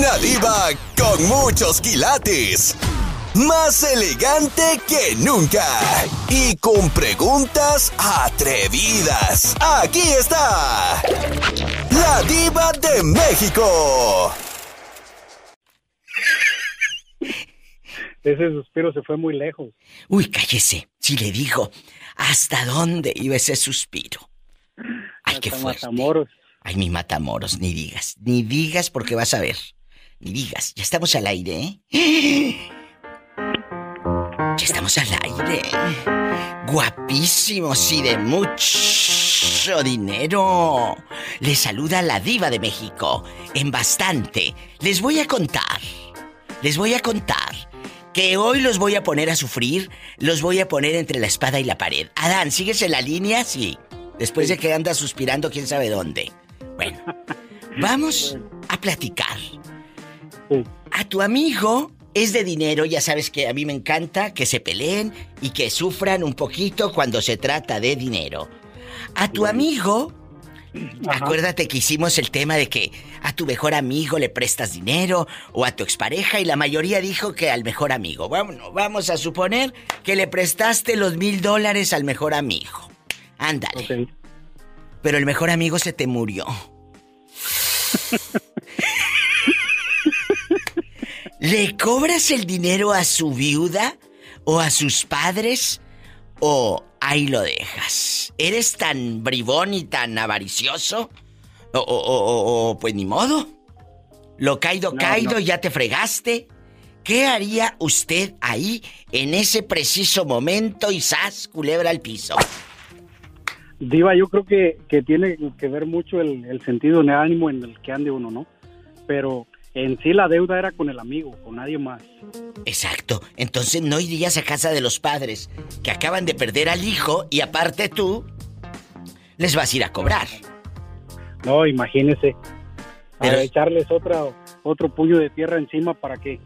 Una diva con muchos quilates. Más elegante que nunca. Y con preguntas atrevidas. Aquí está. La diva de México. Ese suspiro se fue muy lejos. Uy, cállese. Si le digo, ¿hasta dónde iba ese suspiro? Ay, qué fuerte. Matamoros. Ay, mi matamoros, ni digas. Ni digas porque vas a ver. Ni digas. Ya estamos al aire, ¿eh? Ya estamos al aire. Guapísimos y de mucho dinero. Les saluda la diva de México. En bastante. Les voy a contar. Les voy a contar que hoy los voy a poner a sufrir, los voy a poner entre la espada y la pared. Adán, ¿sigues en la línea? Sí. Después de que anda suspirando quién sabe dónde. Bueno, vamos a platicar. A tu amigo es de dinero, ya sabes que a mí me encanta que se peleen y que sufran un poquito cuando se trata de dinero. A tu amigo Acuérdate que hicimos el tema de que a tu mejor amigo le prestas dinero o a tu expareja y la mayoría dijo que al mejor amigo. Bueno, vamos a suponer que le prestaste los mil dólares al mejor amigo. Ándale. Pero el mejor amigo se te murió. ¿Le cobras el dinero a su viuda o a sus padres o ahí lo dejas? ¿Eres tan bribón y tan avaricioso? O, o, o, pues ni modo. Lo caído, caído, ya te fregaste. ¿Qué haría usted ahí en ese preciso momento y sas, culebra al piso? Diva, yo creo que, que tiene que ver mucho el, el sentido de ánimo en el que ande uno, ¿no? Pero en sí la deuda era con el amigo, con nadie más. Exacto. Entonces no irías a casa de los padres que acaban de perder al hijo y aparte tú les vas a ir a cobrar. No, imagínese. Pero... echarles otra, otro puño de tierra encima para qué.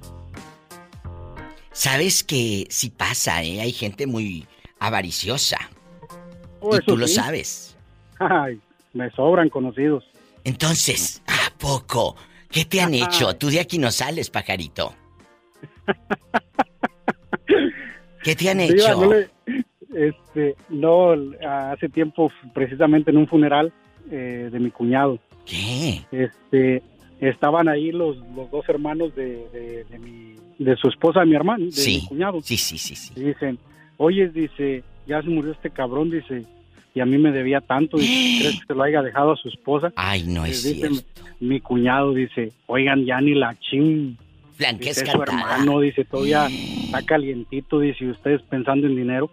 Sabes que si pasa, ¿eh? Hay gente muy avariciosa. Oh, y tú lo sabes. Ay, me sobran conocidos. Entonces, ¿a poco? ¿Qué te han hecho? Tú de aquí no sales, pajarito. ¿Qué te han hecho? no, este, no, hace tiempo, precisamente en un funeral eh, de mi cuñado. ¿Qué? Este, estaban ahí los, los dos hermanos de, de, mi, de su esposa, de mi hermano, de mi cuñado. Sí, sí, sí, sí. Y dicen, oye, dice, ya se murió este cabrón, dice, y a mí me debía tanto, y ¿crees que se lo haya dejado a su esposa? Ay, no es cierto. Mi cuñado dice, oigan, ya ni la ching. Dice, su hermano, dice, todavía está calientito, dice, ustedes pensando en dinero,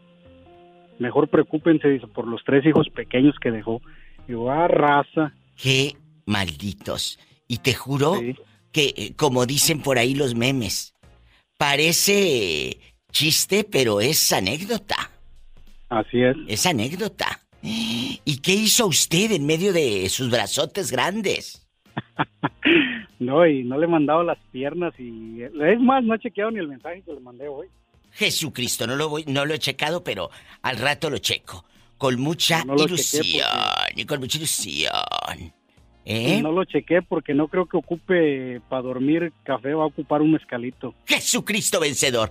mejor preocúpense, dice, por los tres hijos pequeños que dejó. Digo, ah, raza. Qué malditos. Y te juro que, eh, como dicen por ahí los memes, parece chiste, pero es anécdota. Así es. Es anécdota. ¿Y qué hizo usted en medio de sus brazotes grandes? no, y no le he mandado las piernas y es más, no he chequeado ni el mensaje que le mandé hoy. Jesucristo, no lo voy, no lo he checado, pero al rato lo checo. Con mucha ilusión, y con mucha ilusión. ¿Eh? No lo chequé porque no creo que ocupe para dormir café, va a ocupar un mezcalito. Jesucristo vencedor.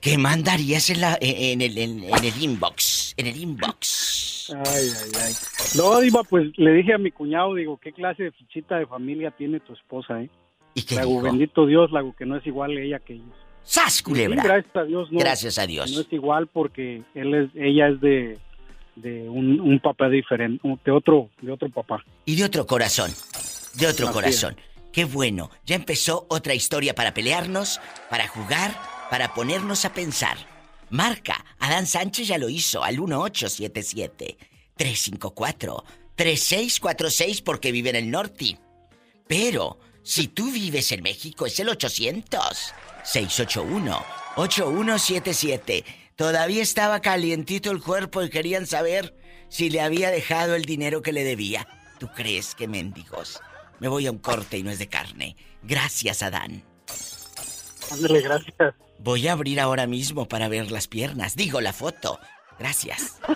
¿Qué mandarías en, la, en, el, en, el inbox? En el inbox. Ay, ay, ay. No, Diva, pues le dije a mi cuñado, digo, ¿qué clase de fichita de familia tiene tu esposa, eh? ¿Y qué Lago, bendito Dios, Lago, que no es igual ella que ellos. ¡Sas, culebra! gracias a Dios, no. Gracias a Dios. No es igual porque él es, ella es de de un, papá diferente, de otro, de otro papá. Y de otro corazón, de otro corazón. Qué bueno, ya empezó otra historia para pelearnos, para jugar, para ponernos a pensar. Marca, Adán Sánchez ya lo hizo al 1877-354-3646 porque vive en el norte. Pero, si tú vives en México, es el 800-681-8177. Todavía estaba calientito el cuerpo y querían saber si le había dejado el dinero que le debía. ¿Tú crees que mendigos? Me voy a un corte y no es de carne. Gracias, Adán. Ándale, gracias. Voy a abrir ahora mismo para ver las piernas. Digo, la foto. Gracias.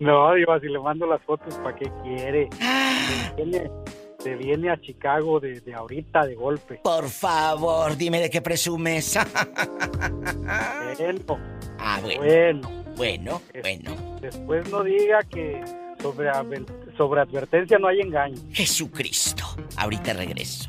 No, digo, si le mando las fotos, ¿para qué quiere? se viene a Chicago de, de ahorita de golpe. Por favor, dime de qué presumes. bueno. Ah, bueno. Bueno. Bueno, bueno. Después no diga que sobre, sobre advertencia no hay engaño. Jesucristo. Ahorita regreso.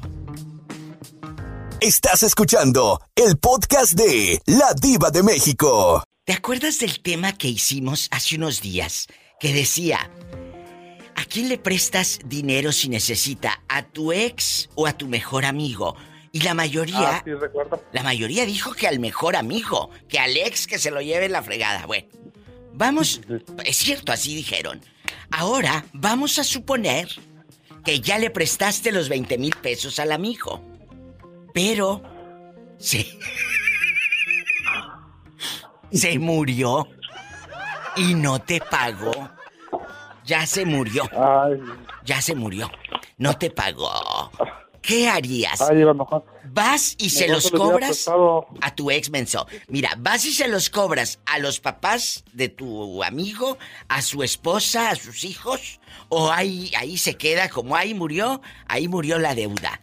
Estás escuchando el podcast de La Diva de México. ¿Te acuerdas del tema que hicimos hace unos días? Que decía, ¿a quién le prestas dinero si necesita? ¿A tu ex o a tu mejor amigo? Y la mayoría... Ah, sí, recuerdo. La mayoría dijo que al mejor amigo, que al ex que se lo lleve en la fregada. Bueno, vamos... Es cierto, así dijeron. Ahora vamos a suponer que ya le prestaste los 20 mil pesos al amigo. Pero... Sí. Se murió y no te pagó. Ya se murió. Ay, Ya se murió. No te pagó. ¿Qué harías? ay, mejor. Vas y se los cobras a tu ex menso. Mira, vas y se los cobras a los papás de tu amigo, a su esposa, a sus hijos, o ahí, ahí se queda como ahí murió, ahí murió la deuda.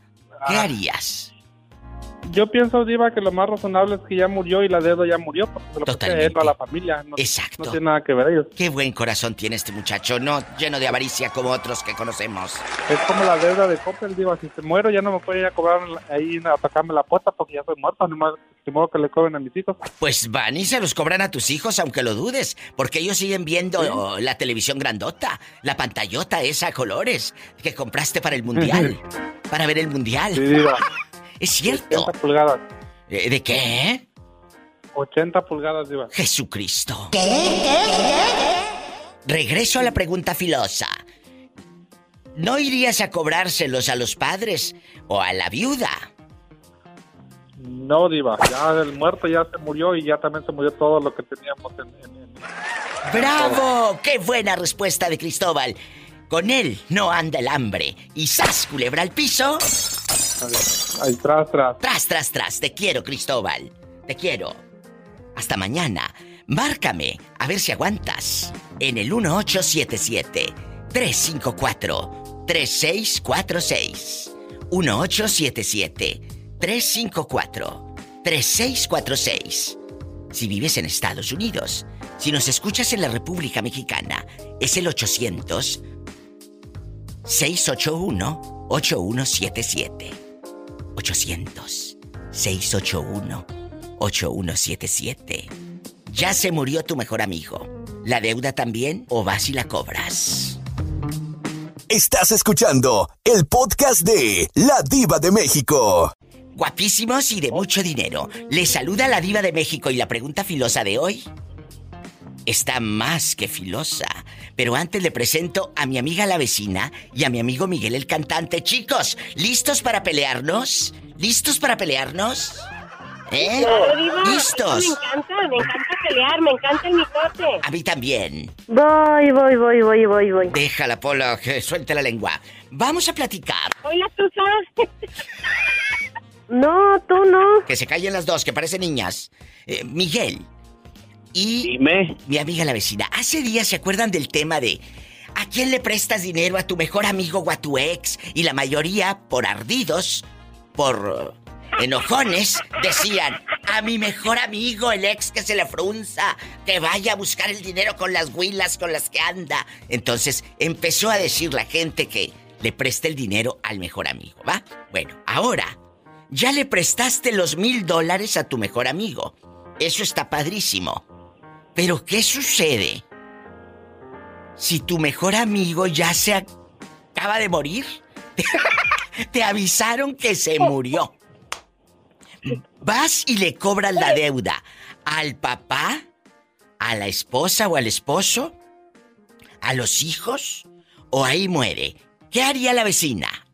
¿Qué Ah. harías? Yo pienso, Diva, que lo más razonable es que ya murió y la deuda ya murió, porque se lo Totalmente. él o a la familia. No, Exacto. no tiene nada que ver ellos. Qué buen corazón tiene este muchacho, no lleno de avaricia como otros que conocemos. Es como la deuda de Coppel, Diva. Si se muero, ya no me puede ir a cobrar ahí a sacarme la puerta porque ya soy muerto. Ni más, de modo que le cobren a mis hijos. Pues van y se los cobran a tus hijos, aunque lo dudes, porque ellos siguen viendo oh, la televisión grandota, la pantallota esa a colores que compraste para el mundial, para ver el mundial. Sí, Diva. Es cierto. 80 pulgadas. Eh, ¿De qué? 80 pulgadas, Diva. Jesucristo. Regreso a la pregunta filosa. ¿No irías a cobrárselos a los padres o a la viuda? No, Diva. Ya el muerto ya se murió y ya también se murió todo lo que teníamos en... en- en- ¡Bravo! ¡Qué buena respuesta de Cristóbal! Con él no anda el hambre. Y sas, culebra al piso. Ahí, tras, tras. Tras, tras, tras. Te quiero, Cristóbal. Te quiero. Hasta mañana. Márcame a ver si aguantas. En el 1877-354-3646. 1877-354-3646. Si vives en Estados Unidos, si nos escuchas en la República Mexicana, es el 800 681 8177. 800 681 8177. Ya se murió tu mejor amigo. ¿La deuda también o vas y la cobras? Estás escuchando el podcast de La Diva de México. Guapísimos y de mucho dinero. Les saluda la diva de México y la pregunta filosa de hoy está más que filosa. Pero antes le presento a mi amiga la vecina y a mi amigo Miguel el cantante. Chicos, ¿listos para pelearnos? ¿Listos para pelearnos? ¿Eh? Claro. ¿Listos? Me encanta, me encanta pelear, me encanta el mitote. A mí también. Voy, voy, voy, voy, voy, voy. Déjala, Polo, que suelte la lengua. Vamos a platicar. Hoy la tusa. No, tú no. Que se callen las dos, que parecen niñas. Eh, Miguel. Y Dime. mi amiga la vecina. Hace días se acuerdan del tema de ¿a quién le prestas dinero? ¿A tu mejor amigo o a tu ex? Y la mayoría, por ardidos, por enojones, decían a mi mejor amigo, el ex que se le frunza, que vaya a buscar el dinero con las huilas con las que anda. Entonces empezó a decir la gente que le preste el dinero al mejor amigo, ¿va? Bueno, ahora ya le prestaste los mil dólares a tu mejor amigo. Eso está padrísimo. Pero ¿qué sucede si tu mejor amigo ya se acaba de morir? Te avisaron que se murió. Vas y le cobras la deuda al papá, a la esposa o al esposo, a los hijos, o ahí muere. ¿Qué haría la vecina?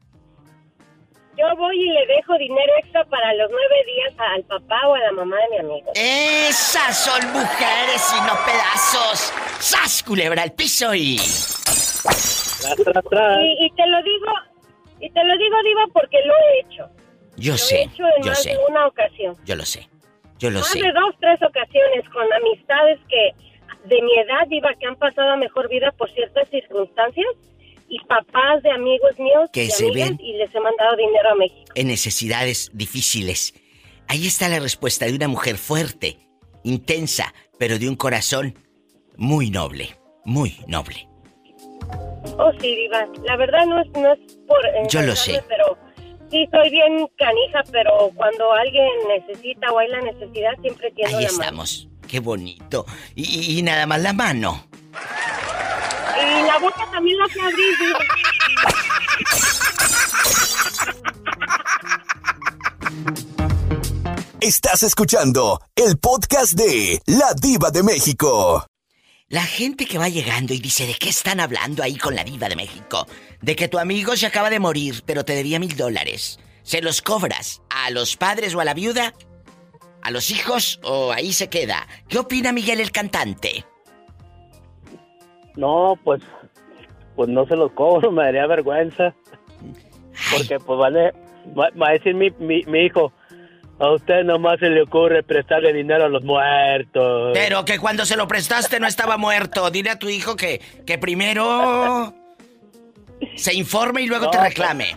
Yo voy y le dejo dinero extra para los nueve días al papá o a la mamá de mi amigo. Esas son mujeres y no pedazos. ¡Sas, culebra al piso y... Tras, tras, tras. Y, y te lo digo, y te lo digo, Diva, porque lo he hecho. Yo Lo he sé, hecho en yo más sé, de una ocasión. yo lo sé, yo lo más sé. de dos, tres ocasiones con amistades que de mi edad, Diva, que han pasado a mejor vida por ciertas circunstancias. Y papás de amigos míos Que y se amigas, ven. y les he mandado dinero a México. en necesidades difíciles. Ahí está la respuesta de una mujer fuerte, intensa, pero de un corazón muy noble, muy noble. Oh, sí, Diva. La verdad no es, no es por... Yo lo sé. Pero sí, soy bien canija, pero cuando alguien necesita o hay la necesidad, siempre tiendo Ahí la mano. estamos. Qué bonito. Y- y nada más la mano. Y la boca también la abrir, Diva. Estás escuchando el podcast de La Diva de México. La gente que va llegando y dice, ¿de qué están hablando ahí con la diva de México? De que tu amigo se acaba de morir, pero te debía mil dólares. ¿Se los cobras a los padres o a la viuda? ¿A los hijos o ahí se queda? ¿Qué opina Miguel el cantante? No, pues, pues no se los cobro, me daría vergüenza. Porque pues vale, va, va a decir mi, mi, mi hijo, a usted nomás se le ocurre prestarle dinero a los muertos. Pero que cuando se lo prestaste no estaba muerto. Dile a tu hijo que, que primero se informe y luego te reclame.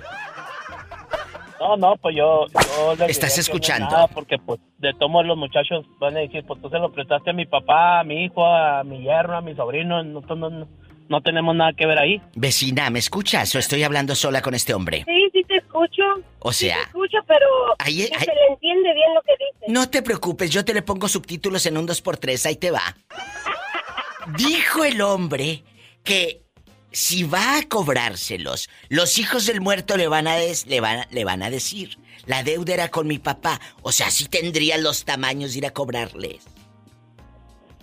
No, no, pues yo... yo le ¿Estás escuchando? nada, porque pues de todos los muchachos van a decir, pues tú se lo prestaste a mi papá, a mi hijo, a mi yerno, a mi sobrino, no, no, no, no tenemos nada que ver ahí. Vecina, ¿me escuchas o estoy hablando sola con este hombre? Sí, sí te escucho. O Sí sea, te escucho, pero ahí- se le entiende bien lo que dice. no te preocupes, yo te le pongo subtítulos en un 2x3, ahí te va. Dijo el hombre que si va a cobrárselos, los hijos del muerto le van a, des- le van, a- le van a decir, la deuda era con mi papá, o sea, sí tendría los tamaños de ir a cobrarles.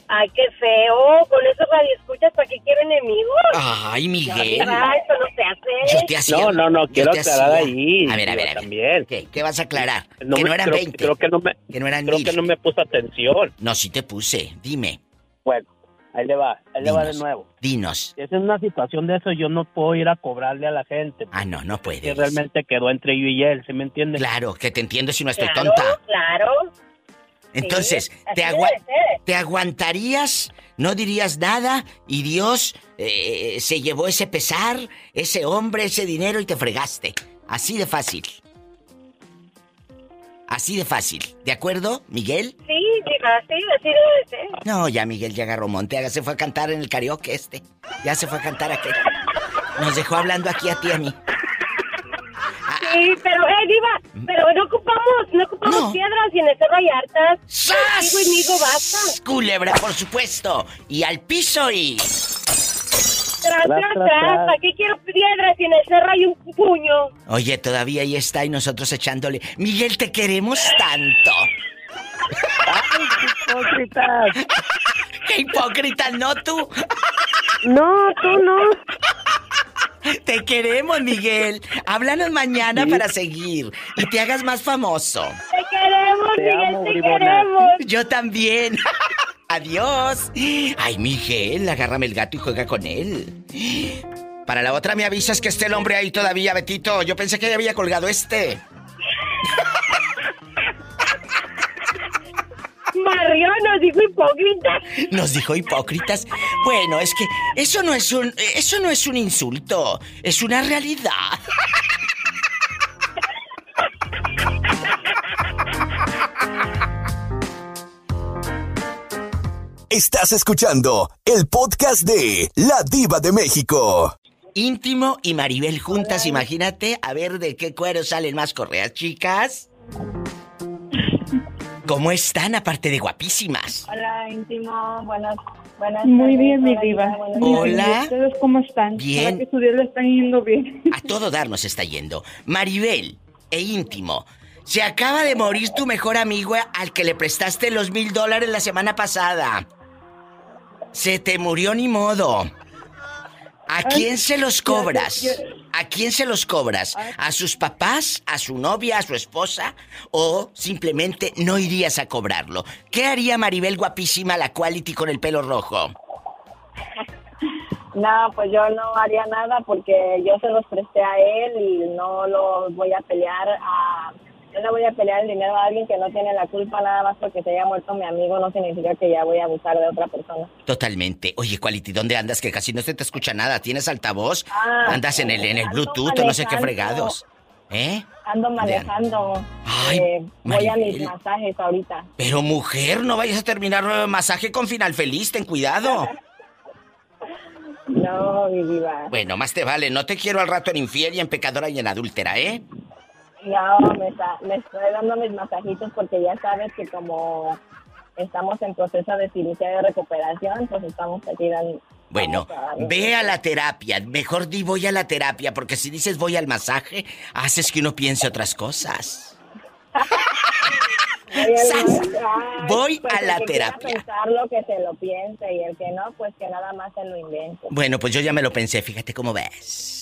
Ay, qué feo. Con esos radioescuchas, ¿para qué quiero enemigos? Ay, Miguel. Diva, eso no se hace. Yo te hacía. No, no, no, quiero aclarar hacía- ahí, A ver, a ver, a ver. también. ¿Qué, ¿Qué vas a aclarar? No que me- no eran creo, 20. Creo que no me, que no eran creo mil. que no me puso atención. No, sí te puse. Dime. Bueno, ahí le va, ahí le va de nuevo. Dinos. Si es en una situación de eso, yo no puedo ir a cobrarle a la gente. Ah, no, no puedes. Que realmente quedó entre yo y él, ¿sí me entiende? Claro, que te entiendo si no estoy Claro, tonta. claro. Entonces, Sí, te, agua- ser. ¿te aguantarías? ¿No dirías nada? Y Dios eh, se llevó ese pesar, ese hombre, ese dinero y te fregaste. Así de fácil. Así de fácil. ¿De acuerdo, Miguel? Sí, diva, sí, así debe ser. No, ya Miguel ya agarró monte. Ya se fue a cantar en el karaoke este. Ya se fue a cantar aquel. Nos dejó hablando aquí a ti y a mí. Sí, pero, eh, diva, pero no ocupamos, no ocupamos No. piedras y en el cerro hay hartas. ¡Sas! Y migo basta. Culebra, por supuesto. Y al piso y... Tras, tras, tras, tras. tras. ¿Para qué quiero piedras y en el cerro hay un puño? Oye, todavía ahí está y nosotros echándole. Miguel, te queremos tanto. ¡Hipócritas! ¡Qué hipócrita, no tú! No, tú no. Te queremos, Miguel. Háblanos mañana para seguir y te hagas más famoso. Te queremos, Te Miguel, amo, te bribona. queremos. Yo también. Adiós. Ay, Miguel, agárrame el gato y juega con él. Para la otra me avisas que esté el hombre ahí todavía, Betito. Yo pensé que ya había colgado este. Mario nos dijo hipócrita. Nos dijo hipócritas. Bueno, es que eso no es un eso no es un insulto, es una realidad. Estás escuchando el podcast de La Diva de México. Íntimo y Maribel juntas, imagínate, a ver de qué cuero salen más correas, chicas. ¿Cómo están aparte de guapísimas? Hola, íntimo. Buenas, buenas Muy tardes. bien, mi diva. Hola. ¿Y ustedes cómo están? Bien. Que su día le están yendo bien. A todo dar nos está yendo. Maribel e íntimo. Se acaba de morir tu mejor amigo al que le prestaste los mil dólares la semana pasada. Se te murió ni modo. ¿A quién se los cobras? ¿A quién se los cobras? ¿A sus papás? ¿A su novia? ¿A su esposa? ¿O simplemente no irías a cobrarlo? ¿Qué haría Maribel guapísima, la quality con el pelo rojo? No, pues yo no haría nada porque yo se los presté a él y no los voy a pelear a, Yo le voy a pelear el dinero a alguien que no tiene la culpa nada más porque se haya muerto mi amigo, no significa que ya voy a abusar de otra persona. Totalmente. Oye, Quality, ¿dónde andas? Que casi no se te escucha nada. ¿Tienes altavoz? Ah, ¿Andas en el, en el Bluetooth o no sé qué fregados? ¿Eh? Ando manejando. Ay, eh, voy a mis masajes ahorita. Pero mujer, no vayas a terminar eh, masaje con final feliz, ten cuidado. No, mi diva. Bueno, más te vale, no te quiero al rato en infiel y en pecadora y en adúltera, ¿eh? No, me, está- me estoy dando mis masajitos porque ya sabes que como estamos en proceso de cirugía de recuperación, pues estamos aquí dando... Bueno, ve a la terapia. Mejor di voy a la terapia, porque si dices voy al masaje, haces que uno piense otras cosas. Voy pues a la que terapia. pensarlo, que se lo piense, y el que no, pues que nada más se lo invente. Bueno, pues yo ya me lo pensé, fíjate cómo ves.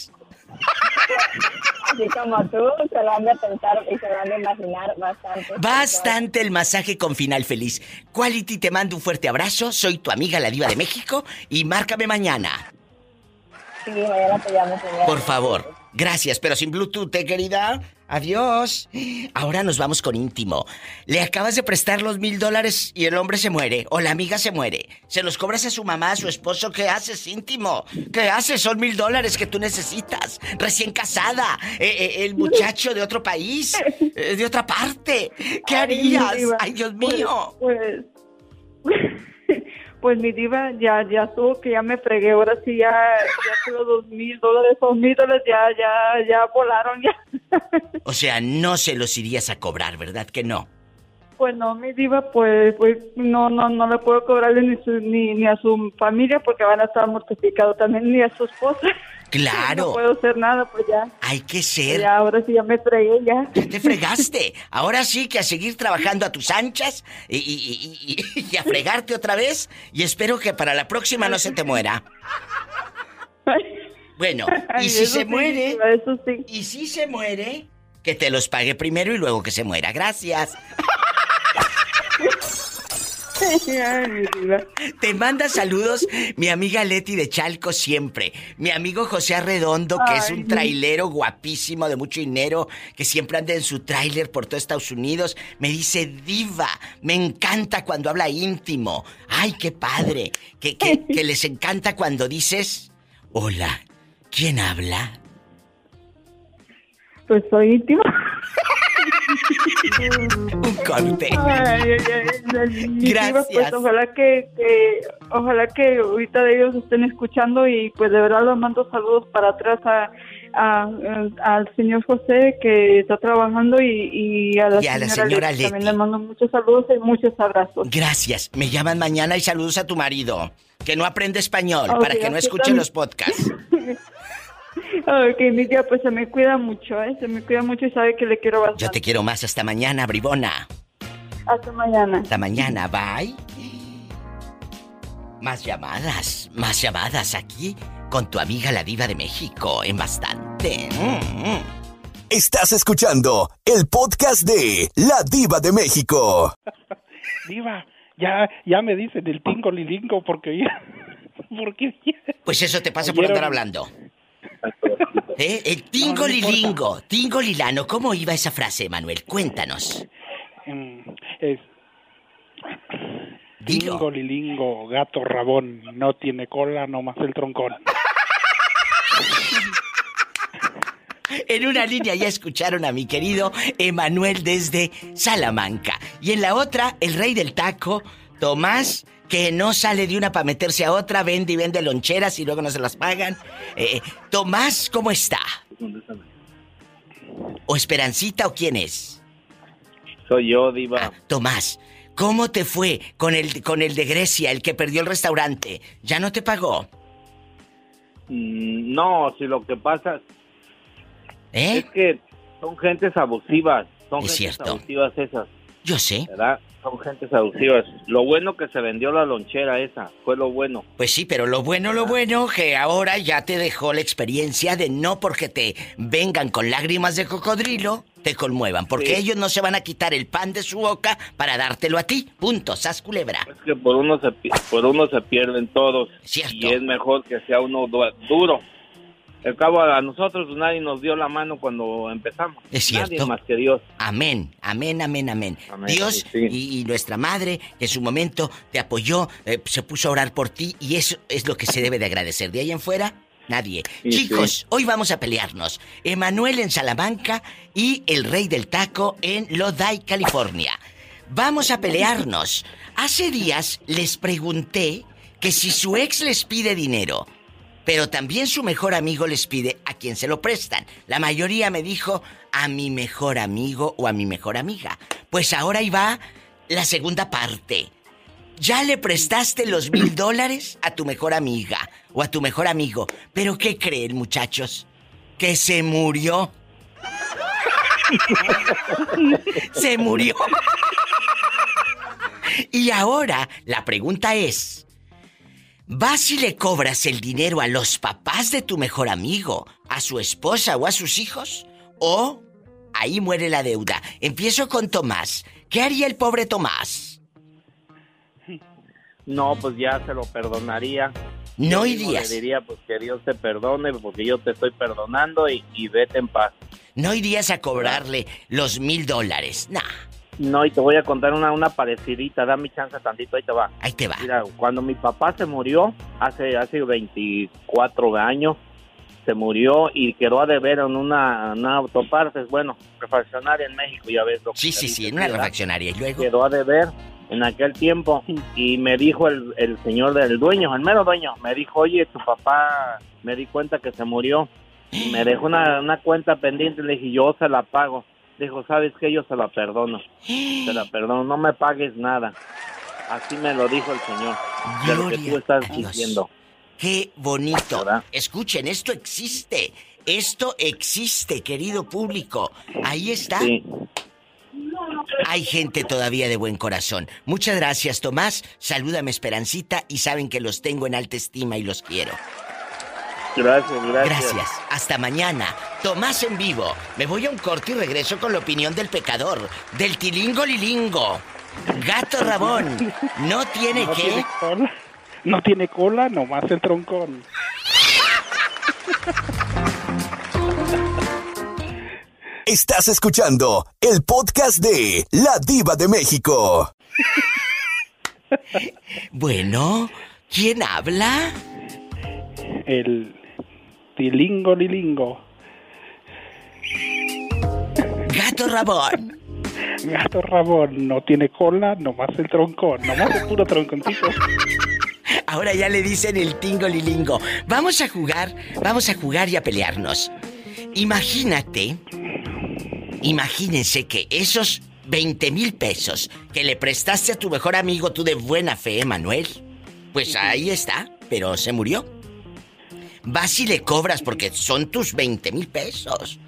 Así como tú, se lo han de pensar y se lo han de imaginar bastante. Bastante el masaje con final feliz. Quality, te mando un fuerte abrazo. Soy tu amiga la diva de México y márcame mañana. Sí, mañana te llamo, señora. Por favor. Gracias, pero sin Bluetooth, ¿eh, querida? Adiós. Ahora nos vamos con íntimo. Le acabas de prestar los mil dólares y el hombre se muere, o la amiga se muere. Se los cobras a su mamá, a su esposo. ¿Qué haces, íntimo? ¿Qué haces? Son mil dólares que tú necesitas. Recién casada. Eh, eh, el muchacho de otro país. eh, de otra parte. ¿Qué harías? Ay, Dios mío. Pues, pues mi diva ya, ya estuvo que ya me fregué, ahora sí ya, ya los dos mil dólares, dos mil dólares ya, ya, ya volaron ya. O sea, no se los irías a cobrar, ¿verdad que no? Pues no, mi diva, pues, pues no, no, no le puedo cobrarle ni, su- ni, ni a su familia porque van a estar mortificados también, ni a su esposa. Claro. No puedo hacer nada, pues ya. Hay que ser Ya, ahora sí ya me fregué ya. Ya te fregaste. Ahora sí que a seguir trabajando a tus anchas y, y- y- y- y a fregarte otra vez. Y espero que para la próxima no se te muera. Bueno, y si eso se sí, muere, Eso sí. y si se muere, que te los pague primero y luego que se muera. Gracias. Te manda saludos mi amiga Leti de Chalco siempre. Mi amigo José Arredondo, que es un trailero guapísimo de mucho dinero, que siempre anda en su tráiler por todo Estados Unidos. Me dice, diva, me encanta cuando habla íntimo. Ay, qué padre. Que, que, que les encanta cuando dices, hola, ¿quién habla? Pues soy íntima. Un corte. Ay, ay, diva, Gracias. Pues ojalá que, que- ojalá que ahorita de ellos estén escuchando y pues de verdad les mando saludos para atrás a, a- al señor José que está trabajando y, y a la Y a la señora, señora Leti. También les mando muchos saludos y muchos abrazos. Gracias. Me llaman mañana y saludos a tu marido. Que no aprende español para que no escuche los podcasts. Ok, mi tía, pues se me cuida mucho, ¿eh? Se me cuida mucho y sabe que le quiero bastante. Yo te quiero más hasta mañana, bribona. Hasta mañana. Hasta mañana, bye. Más llamadas, más llamadas aquí con tu amiga la diva de México en bastante. Mm, mm. Estás escuchando el podcast de La Diva de México. Diva, ya, ya me dicen el tingo lilingo porque ya... Porque Pues eso te pasa por andar hablando. ¿Eh? El tingo No, no importa. lilingo, tingo lilano. ¿Cómo iba esa frase, Manuel? Cuéntanos. mm, es Dilo. tingo lilingo, gato rabón, no tiene cola, nomás el troncón. En una línea ya escucharon a mi querido Emanuel desde Salamanca. Y en la otra, el rey del taco, Tomás, que no sale de una para meterse a otra, vende y vende loncheras y luego no se las pagan. Eh, Tomás, ¿cómo está? ¿O Esperancita o quién es? Soy yo, Diva. Ah, Tomás, ¿cómo te fue con el, con el de Grecia, el que perdió el restaurante? ¿Ya no te pagó? Mm, No, si lo que pasa ¿Eh? es que son gentes abusivas. Son Es gentes cierto. abusivas esas, Yo sé. ¿verdad? Son gentes abusivas. Lo bueno que se vendió la lonchera esa, fue lo bueno. Pues sí, pero lo bueno, lo bueno, que ahora ya te dejó la experiencia de no porque te vengan con lágrimas de cocodrilo, te conmuevan, porque Sí. ellos no se van a quitar el pan de su boca para dártelo a ti. Punto, sas culebra. Es que por uno se, por uno se pierden todos. Cierto. Y es mejor que sea uno du- duro. Al cabo a nosotros pues, nadie nos dio la mano cuando empezamos. Es cierto. Nadie más que Dios. Amén, amén, amén, amén. Amén, Dios sí. Y, y nuestra madre, que en su momento te apoyó, eh, se puso a orar por ti y eso es lo que se debe de agradecer. De ahí en fuera, nadie. Sí, Chicos, sí. hoy vamos a pelearnos. Emanuel en Salamanca y el rey del taco en Lodi, California. Vamos a pelearnos. Hace días les pregunté que si su ex les pide dinero, pero también su mejor amigo les pide a quien se lo prestan. La mayoría me dijo a mi mejor amigo o a mi mejor amiga. Pues ahora ahí va la segunda parte. Ya le prestaste los mil dólares a tu mejor amiga o a tu mejor amigo. Pero ¿qué creen, muchachos? Que se murió. se murió. y ahora la pregunta es, ¿vas y le cobras el dinero a los papás de tu mejor amigo, a su esposa o a sus hijos? ¿O ahí muere la deuda? Empiezo con Tomás. ¿Qué haría el pobre Tomás? No, pues ya se lo perdonaría. No irías. Le diría, pues que Dios te perdone, porque yo te estoy perdonando y, y vete en paz. No irías a cobrarle los mil dólares. Nah, No, y te voy a contar una, una parecidita, dame chance tantito, ahí te va. ahí te va. Mira, cuando mi papá se murió, hace, hace 24 años, se murió y quedó a deber en una, una autopartes, bueno, refaccionaria en México, ya ves. lo Sí, sí, sí, en una refaccionaria. Y luego... Quedó a deber en aquel tiempo y me dijo el, el señor del dueño, el mero dueño, me dijo, oye, tu papá, me di cuenta que se murió y me dejó una, una cuenta pendiente, le dije, yo se la pago. Dijo, ¿sabes qué? Yo se la perdono. Se la perdono, no me pagues nada. Así me lo dijo el señor. De lo que tú Gloria estás diciendo. Qué bonito. ¿Verdad? Escuchen, esto existe. Esto existe, querido público. Ahí está. Sí. Hay gente todavía de buen corazón. Muchas gracias, Tomás. Salúdame, Esperancita, y saben que los tengo en alta estima y los quiero. Gracias, gracias. Gracias. Hasta mañana. Tomás en vivo. Me voy a un corte y regreso con la opinión del pecador, del tilingo lilingo. Gato Rabón. No tiene No qué. tiene cola. No tiene cola, nomás el troncón. Estás escuchando el podcast de La Diva de México. Bueno, ¿quién habla? El tilingo lilingo. Gato Rabón. Gato rabón, no tiene cola, nomás el troncón. Nomás el puro tronconcito. Ahora ya le dicen el tingo lilingo. Vamos a jugar, vamos a jugar y a pelearnos. Imagínate, imagínense que esos 20 mil pesos que le prestaste a tu mejor amigo, tú de buena fe, Manuel, pues ahí está, pero se murió. Vas y le cobras porque son tus 20 mil pesos.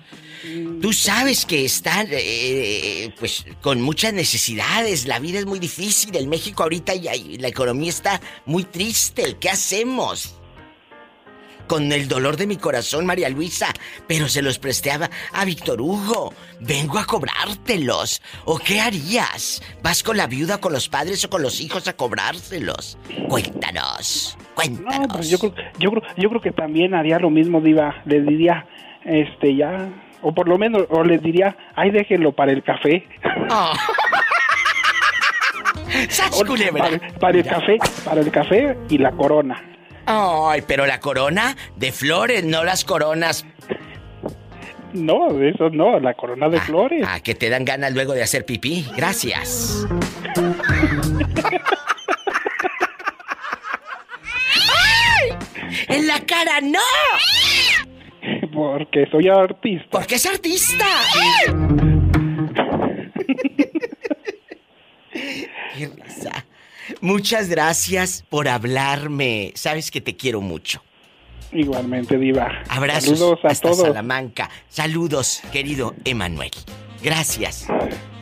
Tú sabes que están, eh, pues, con muchas necesidades. La vida es muy difícil. En México ahorita ya, la economía está muy triste. ¿Qué hacemos? Con el dolor de mi corazón, María Luisa. Pero se los presté a, a Víctor Hugo. Vengo a cobrártelos. ¿O qué harías? ¿Vas con la viuda, con los padres o con los hijos a cobrárselos? Cuéntanos. Cuéntanos. No, pues yo creo, yo creo, yo creo que también haría lo mismo, Diva. Les diría, este, ya, o por lo menos, o les diría, ay, déjenlo para el café. Oh. Para, para el café, para el café y la corona. Ay, pero la corona de flores, no las coronas. No, eso no, la corona de flores. Ah, que te dan ganas luego de hacer pipí. Gracias. ¡Ay! En la cara no, Porque soy artista. porque es artista. Qué risa. Muchas gracias por hablarme. Sabes que te quiero mucho. Igualmente, Diva. Abrazos Saludos a hasta todos. Salamanca. Saludos, querido Emanuel. Gracias.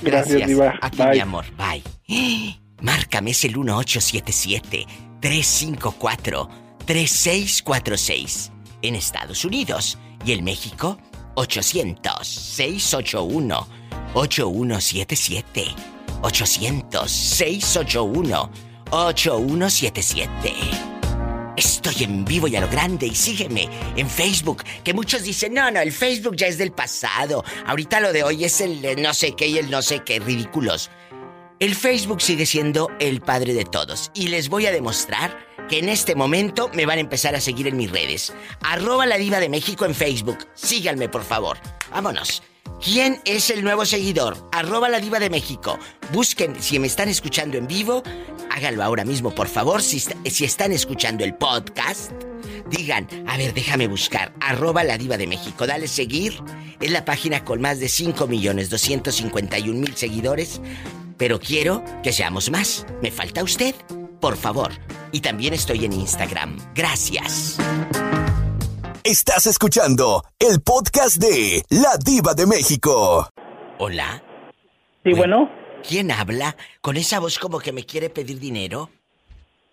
Gracias, Diva. A ti, Bye. mi amor. Bye. Márcame es el 1877-354-3646 en Estados Unidos y en México 800-681-8177. 800-681-8177. Estoy en vivo y a lo grande y sígueme en Facebook, que muchos dicen, no, no, el Facebook ya es del pasado. Ahorita lo de hoy es el no sé qué y el no sé qué, ridículos. El Facebook sigue siendo el padre de todos y les voy a demostrar que en este momento me van a empezar a seguir en mis redes. Arroba la diva de México en Facebook. Síganme, por favor. Vámonos. ¿Quién es el nuevo seguidor? Arroba la diva de México. Busquen, si me están escuchando en vivo, háganlo ahora mismo, por favor. Si, si están escuchando el podcast, digan, a ver, déjame buscar. Arroba la diva de México. Dale seguir. Es la página con más de 5 millones 251 mil seguidores. Pero quiero que seamos más. ¿Me falta usted? Por favor. Y también estoy en Instagram. Gracias. Estás escuchando el podcast de La Diva de México. Hola. Sí, bueno. ¿Quién habla con esa voz como que me quiere pedir dinero?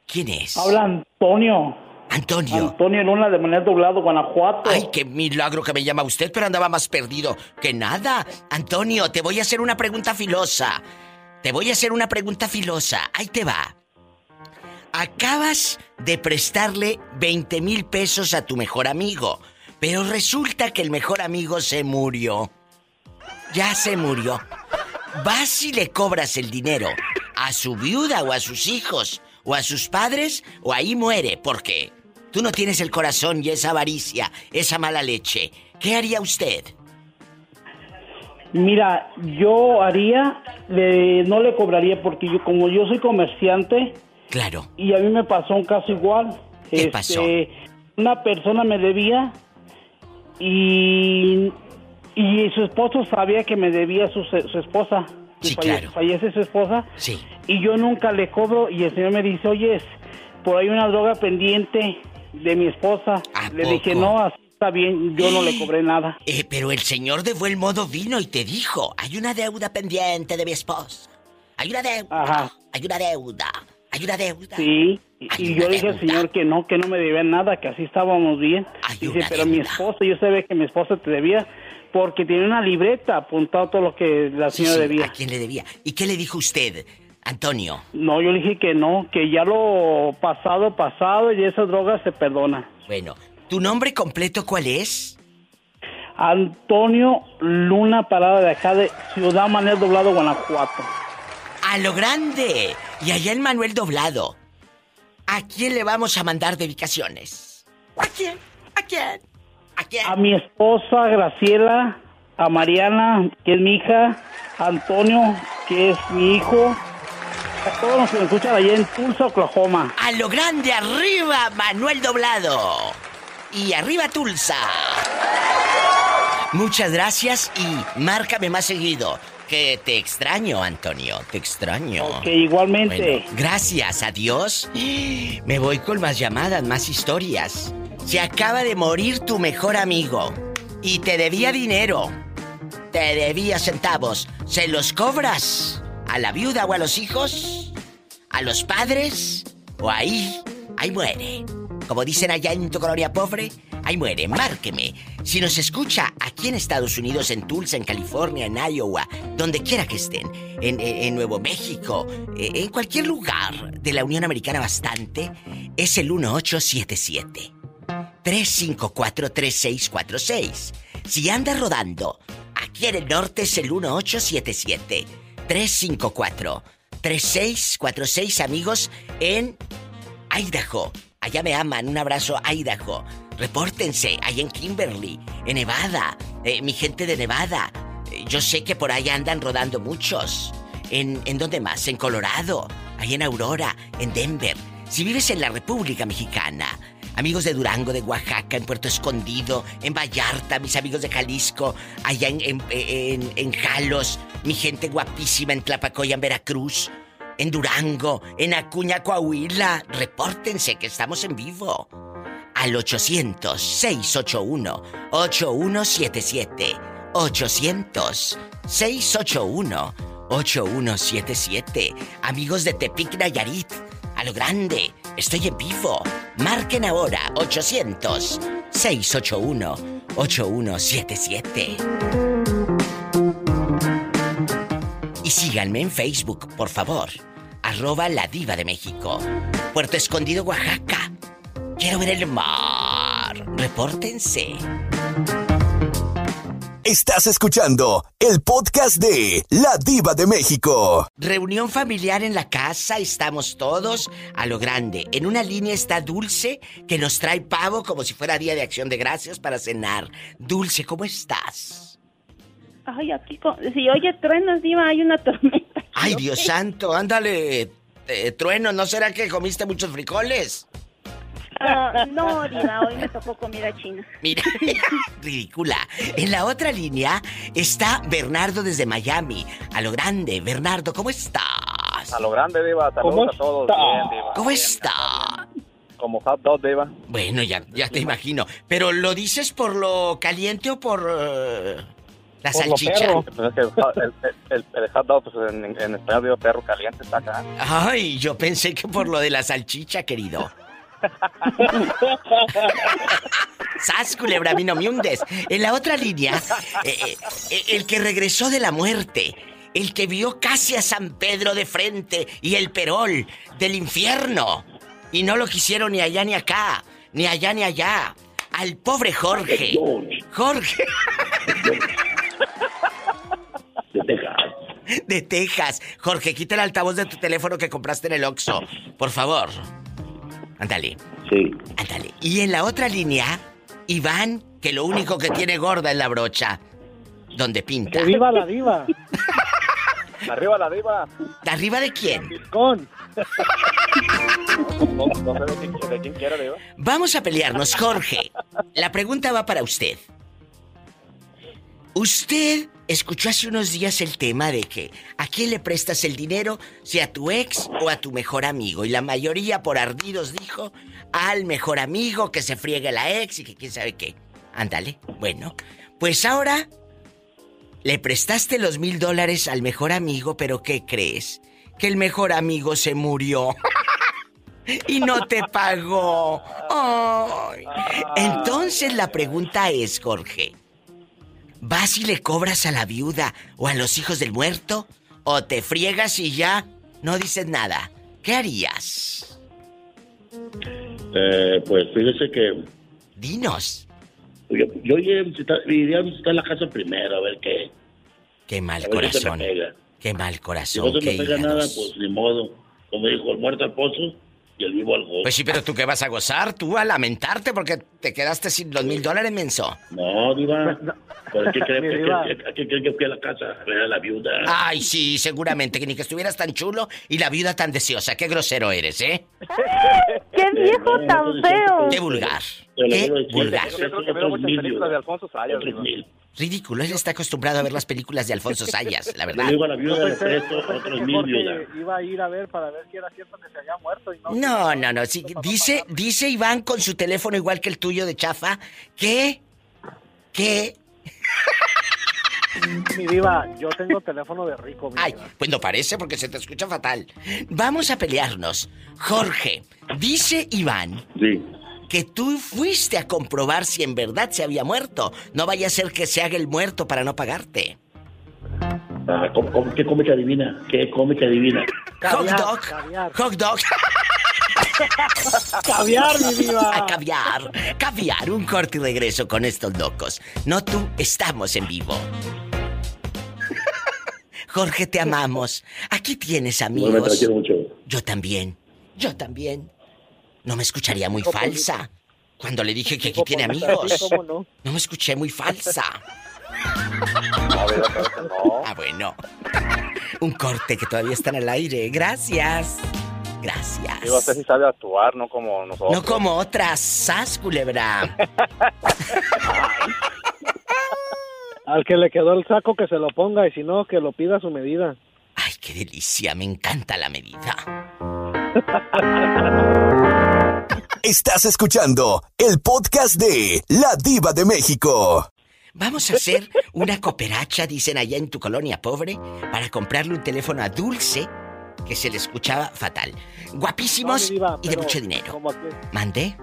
¿Quién es? Habla Antonio. Antonio. Antonio Luna de Manera Doblado, Guanajuato. Ay, qué milagro que me llama usted, pero andaba más perdido que nada. Antonio, te voy a hacer una pregunta filosa. Te voy a hacer una pregunta filosa. Ahí te va. Acabas de prestarle 20 mil pesos a tu mejor amigo, pero resulta que el mejor amigo se murió. Ya se murió. ¿Vas y le cobras el dinero a su viuda o a sus hijos o a sus padres o ahí muere? Porque tú no tienes el corazón y esa avaricia, esa mala leche. ¿Qué haría usted? Mira, yo haría, le, no le cobraría porque yo, como yo soy comerciante, Claro. y a mí me pasó un caso igual. ¿Qué Este, pasó? Una persona me debía y, y su esposo sabía que me debía su, su esposa. Sí, falle- claro. Fallece su esposa Sí. y yo nunca le cobro y el señor me dice, oye, por ahí una droga pendiente de mi esposa. ¿A Le dije, no, así está bien, yo no le cobré nada. Eh, pero el señor de buen modo vino y te dijo, hay una deuda pendiente de mi esposa. Hay una deuda. Ajá. Hay una deuda. Hay una deuda. Sí, y, yo dije al señor que no, que no me debía nada, que así estábamos bien. Hay Dice, pero mi esposa, yo sabía que mi esposa te debía porque tiene una libreta apuntado todo lo que la señora sí, debía. ¿A quién le debía? ¿Y qué le dijo usted, Antonio? No, yo le dije que no, que ya lo pasado, pasado y esa droga se perdona. Bueno, ¿tu nombre completo cuál es? Antonio Luna Parada de acá de Ciudad Manuel Doblado, Guanajuato. A lo grande. Y allá en Manuel Doblado. ¿A quién le vamos a mandar dedicaciones? ¿A quién? ¿A quién? ¿A quién? A mi esposa Graciela, a Mariana, que es mi hija, a Antonio, que es mi hijo, a todos los que me escuchan allá en Tulsa, Oklahoma. A lo grande arriba, Manuel Doblado. Y arriba Tulsa. Muchas gracias y márcame más seguido. Que te extraño, Antonio. Te extraño. Que igualmente. Bueno, gracias, adiós. Me voy con más llamadas, más historias. Se acaba de morir tu mejor amigo y te debía dinero. Te debía centavos. ¿Se los cobras? ¿A la viuda o a los hijos? ¿A los padres? ¿O ahí? Ahí muere. Como dicen allá en tu colonia pobre, ahí muere. Márqueme. Si nos escucha aquí en Estados Unidos, en Tulsa, en California, en Iowa, donde quiera que estén, en, en- Nuevo México, eh, en cualquier lugar de la Unión Americana bastante, es el 1877. 354-3646. Si anda rodando, aquí en el norte es el 1877-354-3646, amigos, en Idaho. Allá me aman, un abrazo, Idaho. Repórtense, ahí en Kimberly, en Nevada, eh, mi gente de Nevada. Eh, Yo sé que por ahí andan rodando muchos. ¿En, ¿En dónde más? En Colorado, ahí en Aurora, en Denver. Si vives en la República Mexicana, amigos de Durango, de Oaxaca, en Puerto Escondido, en Vallarta, mis amigos de Jalisco, allá en, en, en- en Jalos, mi gente guapísima en Tlapacoya, en Veracruz, en Durango, en Acuña, Coahuila, repórtense que estamos en vivo. Al 800-681-8177. 800-681-8177. Amigos de Tepic Nayarit, a lo grande, estoy en vivo. Marquen ahora 800-681-8177. Y síganme en Facebook, por favor. Arroba la diva de México. Puerto Escondido, Oaxaca. Quiero ver el mar. Repórtense. Estás escuchando el podcast de La Diva de México. Reunión familiar en la casa, estamos todos a lo grande. En una línea está Dulce, que nos trae pavo como si fuera Día de Acción de Gracias para cenar. Dulce, ¿cómo estás? Ay, aquí, si oye truenos, Diva, hay una tormenta. Ay, Dios santo, ándale. eh, trueno, ¿no será que comiste muchos frijoles? No, Diva, hoy me tocó comida china. Mira, ridícula. En la otra línea está Bernardo desde Miami. A lo grande, Bernardo, ¿cómo estás? A lo grande, Diva. Saludos ¿Cómo a todos. está? Bien, Diva. ¿Cómo Bien. está? Como hot dog, Diva. Bueno, ya, ya te imagino. ¿Pero lo dices por lo caliente o por eh, la Por lo salchicha? perro. Pues es que el, el- el- el hot dog, pues en, en español digo perro caliente, está acá. Ay, yo pensé que por lo de la salchicha, querido. ¡Sas, culebra, a mí no me hundes! En la otra línea, eh, eh, el que regresó de la muerte, el que vio casi a San Pedro de frente y el perol del infierno. Y no lo quisieron ni allá ni acá, ni allá ni allá. Al pobre Jorge. Jorge. De Texas. De Texas. Jorge, quita el altavoz de tu teléfono que compraste en el Oxxo. Por favor. Ándale. Sí. Ándale. Y en la otra línea, Iván, que lo único que tiene gorda es la brocha. Donde pinta. ¡Que viva la diva! Arriba la Diva. ¿De arriba de quién? Con. No, no sé de quién, de quién quiera, Diva. Vamos a pelearnos, Jorge. La pregunta va para usted. Usted escuchó hace unos días el tema de que a quién le prestas el dinero, si a tu ex o a tu mejor amigo. Y la mayoría por ardidos dijo al mejor amigo que se friegue la ex y que quién sabe qué. Ándale. Bueno, pues ahora le prestaste los mil dólares al mejor amigo, pero ¿qué crees? Que el mejor amigo se murió. y no te pagó. Ay. Entonces la pregunta es, Jorge, ¿vas y le cobras a la viuda o a los hijos del muerto? ¿O te friegas y ya no dices nada? ¿Qué harías? Eh, pues fíjese que Dinos. yo, yo iría a visitar, iría a visitar la casa primero, a ver qué. Qué mal qué corazón. Qué mal Si corazón. no se me pega nada, pues ni modo. Como dijo, el muerto al pozo y el vivo al gozo. Pues sí, pero tú qué vas a gozar, tú a lamentarte porque te quedaste sin los mil dólares, menso. No, Diva. ¿Por qué cree Mi que, que- que- fui a la casa a ver a la viuda? Ay, sí, seguramente, que ni que estuvieras tan chulo y la viuda tan deseosa. Qué grosero eres, ¿eh? ¡Qué viejo tan feo! Qué vulgar. Qué vulgar. yo Yo creo que veo muchas películas de Alfonso Sayas. Ridículo, él está acostumbrado a ver las películas de Alfonso Sayas, la verdad. digo a la viuda, le Pensé- presto yo otros mil, Jorge viuda. iba a ir a ver para ver si era cierto que se había muerto y no. No, no, no, sí, dice, dice Iván con su teléfono igual que el tuyo de chafa, que, que, Mi diva, yo tengo teléfono de rico, mi ay, pues no parece porque se te escucha fatal. Vamos a pelearnos. Jorge, dice Iván Sí. Que tú fuiste a comprobar si en verdad se había muerto. No vaya a ser que se haga el muerto para no pagarte. Ah, ¿cómo- cómo- ¿Qué come que adivina? ¿Qué come que adivina? Hot dog. Hot dog. Caviar, mi diva. A caviar. Caviar. Un corte y regreso con estos locos. No tú, estamos en vivo. Jorge, te amamos. Aquí tienes Igualmente, la amigos. quiero mucho. Yo también. Yo también. No me escucharía muy falsa. Cuando le dije que aquí tiene amigos. ¿Cómo no? No me escuché muy falsa. Ah, bueno. Un corte que todavía están al aire. Gracias. Gracias. Diva, usted sí sabe actuar, no como nosotros. No como otras, sas, culebra. Al que le quedó el saco que se lo ponga y si no, que lo pida a su medida. Ay, qué delicia, me encanta la medida. Estás escuchando el podcast de La Diva de México. Vamos a hacer una cooperacha, dicen allá en tu colonia pobre, para comprarle un teléfono a Dulce, que se le escuchaba fatal. Guapísimos No, mi diva, y de mucho dinero. Como aquí, ¿Mandé?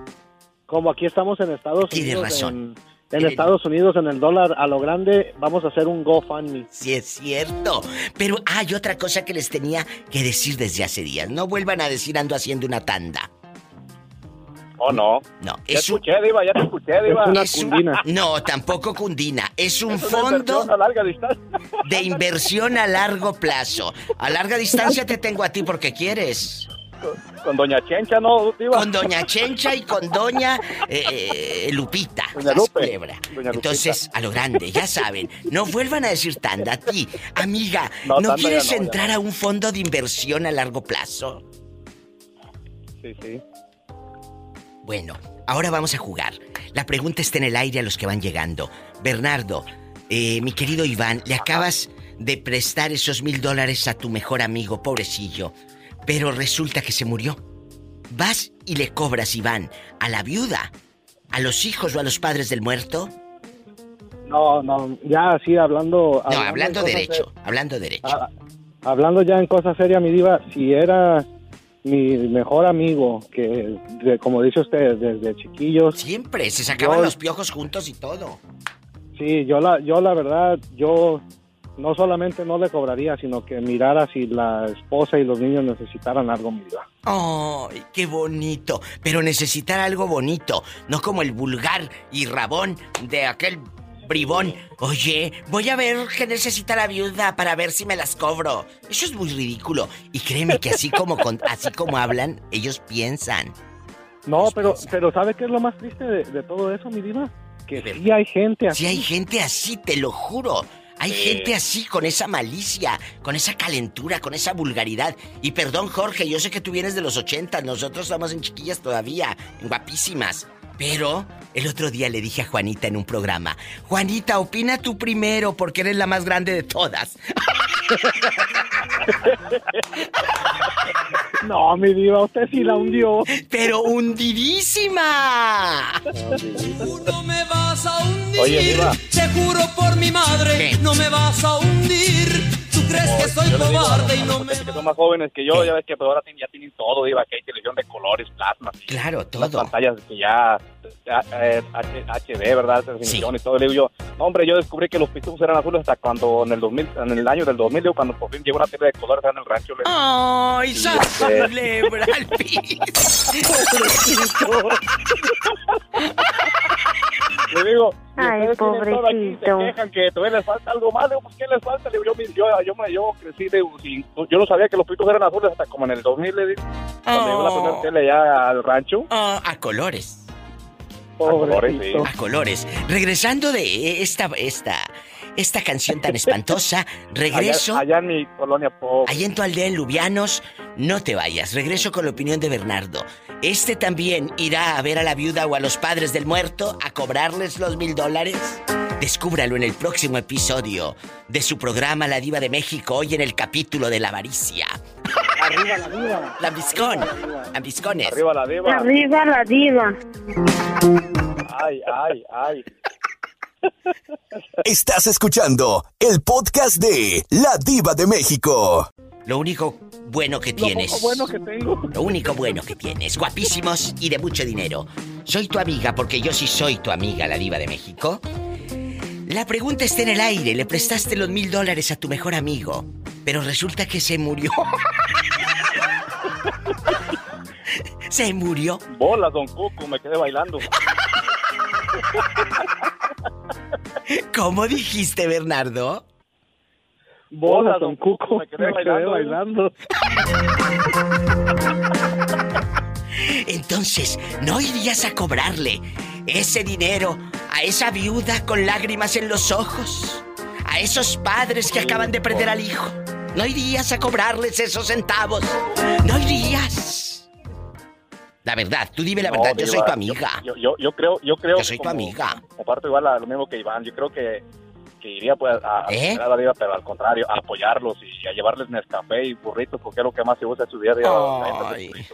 como aquí estamos en Estados Tienes Unidos. razón. En, Estados Unidos, en el dólar a lo grande, vamos a hacer un GoFundMe. Sí, es cierto. Pero hay otra cosa que les tenía que decir desde hace días. No vuelvan a decir ando haciendo una tanda. Oh, no. No, Ya es un... escuché, Diva, ya te escuché, Diva. es un- No, tampoco cundina. Es un Es una fondo inversión a larga distancia. de inversión a largo plazo. A larga distancia te tengo a ti porque quieres. Con Doña Chencha, ¿no, Diva? Con Doña Chencha y con Doña eh, eh, Lupita. Doña Lupe. Doña. Entonces, a lo grande, ya saben. No vuelvan a decir tanda a ti. Amiga, No, ¿no, tanda ya quieres no, ya entrar a un fondo de inversión a largo plazo? Sí, sí. Bueno, ahora vamos a jugar. La pregunta está en el aire a los que van llegando. Bernardo, eh, mi querido Iván, le acabas de prestar esos mil dólares a tu mejor amigo, pobrecillo, pero resulta que se murió. ¿Vas y le cobras, Iván, a la viuda, a los hijos o a los padres del muerto? No, no, ya así hablando... No, hablando derecho, hablando derecho. Ah, hablando ya en cosas serias, mi diva, si era mi mejor amigo, que de- como dice usted, desde chiquillos... Siempre, se sacaban yo- los piojos juntos y todo. Sí, yo la, yo la verdad, yo no solamente no le cobraría, sino que mirara si la esposa y los niños necesitaran algo, mi diva. ¡Ay, qué bonito! Pero necesitar algo bonito, no como el vulgar y rabón de aquel bribón. Oye, voy a ver qué necesita la viuda para ver si me las cobro. Eso es muy ridículo. Y créeme que así como, con- así como hablan, ellos piensan. No, pero, pero ¿sabe qué es lo más triste de, de todo eso, mi diva? Que sí hay gente así. Si hay gente así, te lo juro. Hay gente así, con esa malicia, con esa calentura, con esa vulgaridad. Y perdón, Jorge, yo sé que tú vienes de los 80, nosotros estamos en chiquillas todavía, en guapísimas. Pero el otro día le dije a Juanita en un programa, Juanita, opina tú primero porque eres la más grande de todas. No, mi diva, usted sí la hundió. Pero hundidísima. No me vas a hundir. Oye, Diva. Te juro por mi madre, no me vas a hundir. Crees que soy cobarde y no me. muchachos que son más jóvenes que yo, ya ves que pues, ahora ya tienen todo, Diva, que hay televisión de colores, plasma. Claro, Las todo. pantallas que ya eh, HD, ¿verdad? Definición y todo. Le digo yo, no, hombre, yo descubrí que los pitufos eran azules hasta cuando en el 2000, en el año del 2000, digo, cuando por fin llegó una tele de colores en el rancho. Le ¡Ay, Y, sas este, culebra al piso! Le digo, Ay, todo aquí, pobrecito. Se quejan que todavía les falta algo más. Le digo, pues, ¿qué les falta? Le digo, yo, yo, yo, me- yo crecí, digo, sin- yo no sabía que los pitufos eran azules hasta como en el 2000, le digo. Cuando llegó la primera tele ya al rancho. Ah, a colores. A colores, sí. A colores. Regresando de esta, esta, esta canción tan espantosa, regreso. Allá, allá en mi colonia pobre. Allá en tu aldea en Lubianos, no te vayas. Regreso con la opinión de Bernardo. Este también irá a ver a la viuda o a los padres del muerto a cobrarles los mil dólares. Descúbralo en el próximo episodio de su programa La Diva de México, hoy en el capítulo de la avaricia. Arriba la diva. Lambiscón. Lambiscones. Arriba la diva. Arriba la diva. Ay, ay, ay. Estás escuchando el podcast de La Diva de México. Lo único bueno que tienes. Lo bueno que tengo. Lo único bueno que tienes. Guapísimos y de mucho dinero. Soy tu amiga porque yo sí soy tu amiga, la diva de México. La pregunta está en el aire. Le prestaste los mil dólares a tu mejor amigo. Pero resulta que se murió. se murió. Bolas, don Cuco, me quedé bailando. ¿Cómo dijiste, Bernardo? Bolas, don Cuco, me quedé, bailando. Entonces, ¿no irías a cobrarle ese dinero a esa viuda con lágrimas en los ojos? A esos padres que acaban de perder al hijo. ¿No irías a cobrarles esos centavos? ¿No irías? La verdad, tú dime la No, verdad, yo soy tu amiga. Yo, yo, yo creo, yo creo Yo que soy tu amiga. Comparto igual a lo mismo que Iván. Yo creo que, que iría pues a, ¿Eh? a la diva, pero al contrario, a apoyarlos y a llevarles Nescafé y burritos, porque es lo que más se usa en su día a día.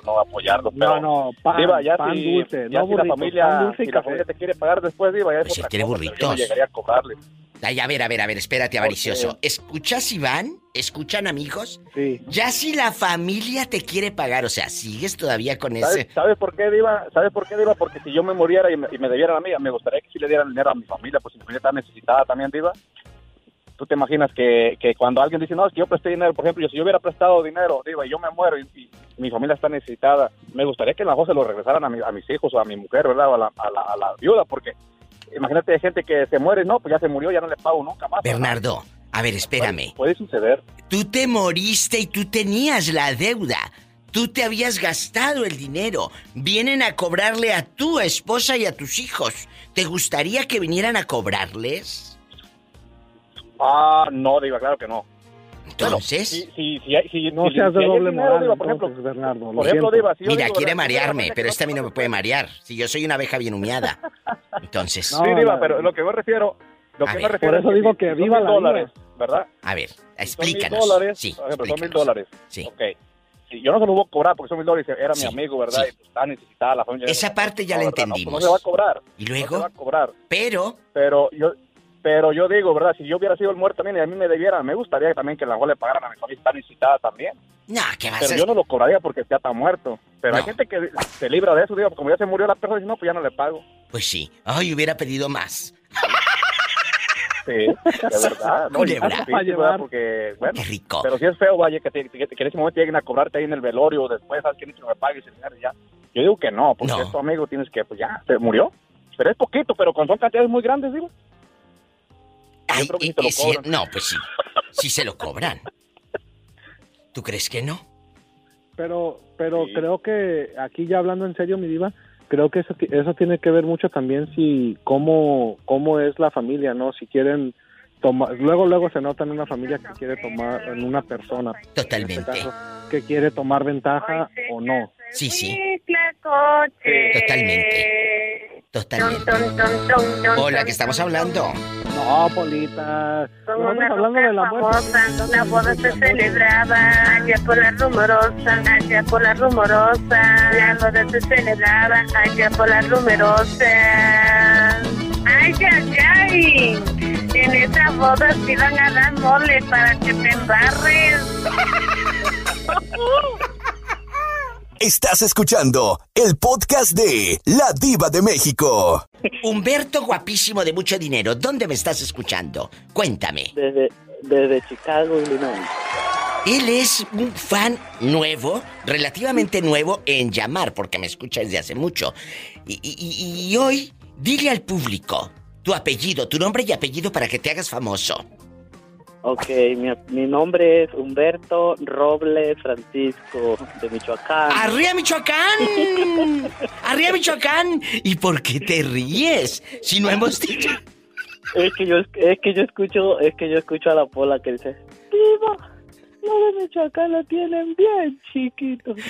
No apoyarlos, No, pero no, pan, Diva, ya pan si, dulce, ya no si la familia, pan dulce y si la familia te quiere pagar después, Diva, ya es Pues si quiere cosa, pero yo burritos. no llegaría a cobrarles. Ay, a ver, a ver, a ver, espérate, avaricioso. ¿Escuchas, Iván? ¿Escuchan, amigos? Sí. Ya si la familia te quiere pagar, o sea, sigues todavía con ¿Sabes, ese... ¿Sabes por qué, Diva? ¿Sabes por qué, Diva? Porque si yo me muriera y me, y me debieran a mí, me gustaría que sí le dieran dinero a mi familia, pues si mi familia está necesitada también, Diva. tú te imaginas que, que cuando alguien dice, no, es que yo presté dinero, por ejemplo, yo, si yo hubiera prestado dinero, digo, y yo me muero y, y mi familia está necesitada, me gustaría que a lo mejor se lo regresaran a, mi- a mis hijos o a mi mujer, ¿verdad? O a la, a la, a la viuda, porque imagínate gente que se muere, no, pues ya se murió, ya no le pago nunca más. Bernardo, a ver, espérame. Puede suceder. Tú te moriste y tú tenías la deuda. Tú te habías gastado el dinero. Vienen a cobrarle a tu esposa y a tus hijos. ¿Te gustaría que vinieran a cobrarles? Ah, no, digo, claro que no. Entonces. si, si, si, hay- si- No seas de doble moral, digo, por entonces, ejemplo, Bernardo. por ejemplo, siento. Diva, si yo Mira, digo, quiere marearme, pero este a mí no me puede marear. Si yo soy una abeja bien humeada. Entonces. sí, Diva, pero lo que me refiero, lo A que me refiero Por eso es digo que viva mil la dólares, ¿verdad? A ver, Son mil explícanos. dólares, Sí, por ejemplo, son mil explícanos. dólares. Sí. Ok. Sí, yo no se lo voy a cobrar porque son mil dólares, era Sí, mi amigo, ¿verdad? sí. Y está necesitada la familia. Esa parte ya la No. No, pues, entendimos. No, se va a cobrar. ¿Y No se luego? va a cobrar. Pero. Pero yo, pero yo digo, ¿verdad? Si yo hubiera sido el muerto también y a mí me debiera, me gustaría también que a lo mejor le pagaran a mi familia, está necesitada también. No, ¿qué vas Pero a yo no lo cobraría porque ya está muerto. Pero hay No. gente que se libra de eso, digo, como ya se murió la persona, dice, no, pues ya no le pago. Pues sí. Ay, hubiera pedido más. Sí, de verdad. No, Culebra. difícil, ¿verdad? Porque, bueno, Qué rico. pero si es feo, vaya, que, te- que, que en ese momento lleguen a cobrarte ahí en el velorio, después, ¿sabes quién no me pague ese dinero? y Ya. Yo digo que no, porque No. es tu amigo, tienes que, pues ya, se murió. Pero es poquito, pero cuando son cantidades muy grandes, digo. Ay, creo que sí y- te lo y si- cobran. no, pues sí. Sí se lo cobran. ¿Tú crees que no? Pero, pero Sí. creo que aquí ya hablando en serio, mi diva, creo que eso, eso tiene que ver mucho también si cómo, cómo es la familia, ¿no? Si quieren tomar, luego, luego se nota en una familia que quiere tomar, en una persona. Totalmente. En este caso, que quiere tomar ventaja o no. Sí, sí. coche. Totalmente. Totalmente. Hola, que estamos hablando. No, Polita. Nosotros una hablando de la famosa, la boda se celebraba allá por la rumorosa, allá por la rumorosa, la boda se celebraba allá por la rumorosa. Ay, ay, ay, en esa boda se iban a dar mole para que te embarres. Estás escuchando el podcast de La Diva de México. Humberto guapísimo de mucho dinero, ¿dónde me estás escuchando? Cuéntame. Desde, desde Chicago, Illinois. Él es un fan nuevo, relativamente nuevo en llamar, porque me escucha desde hace mucho. Y, y- hoy, dile al público tu apellido, tu nombre y apellido para que te hagas famoso. Ok, mi, mi nombre es Humberto Robles Francisco, de Michoacán. ¡Arriba Michoacán! ¡Arriba Michoacán! ¿Y por qué te ríes? Si no hemos dicho. Es que yo es que yo escucho, es que yo escucho a la pola que dice, Diva, lo de Michoacán lo tienen bien chiquito.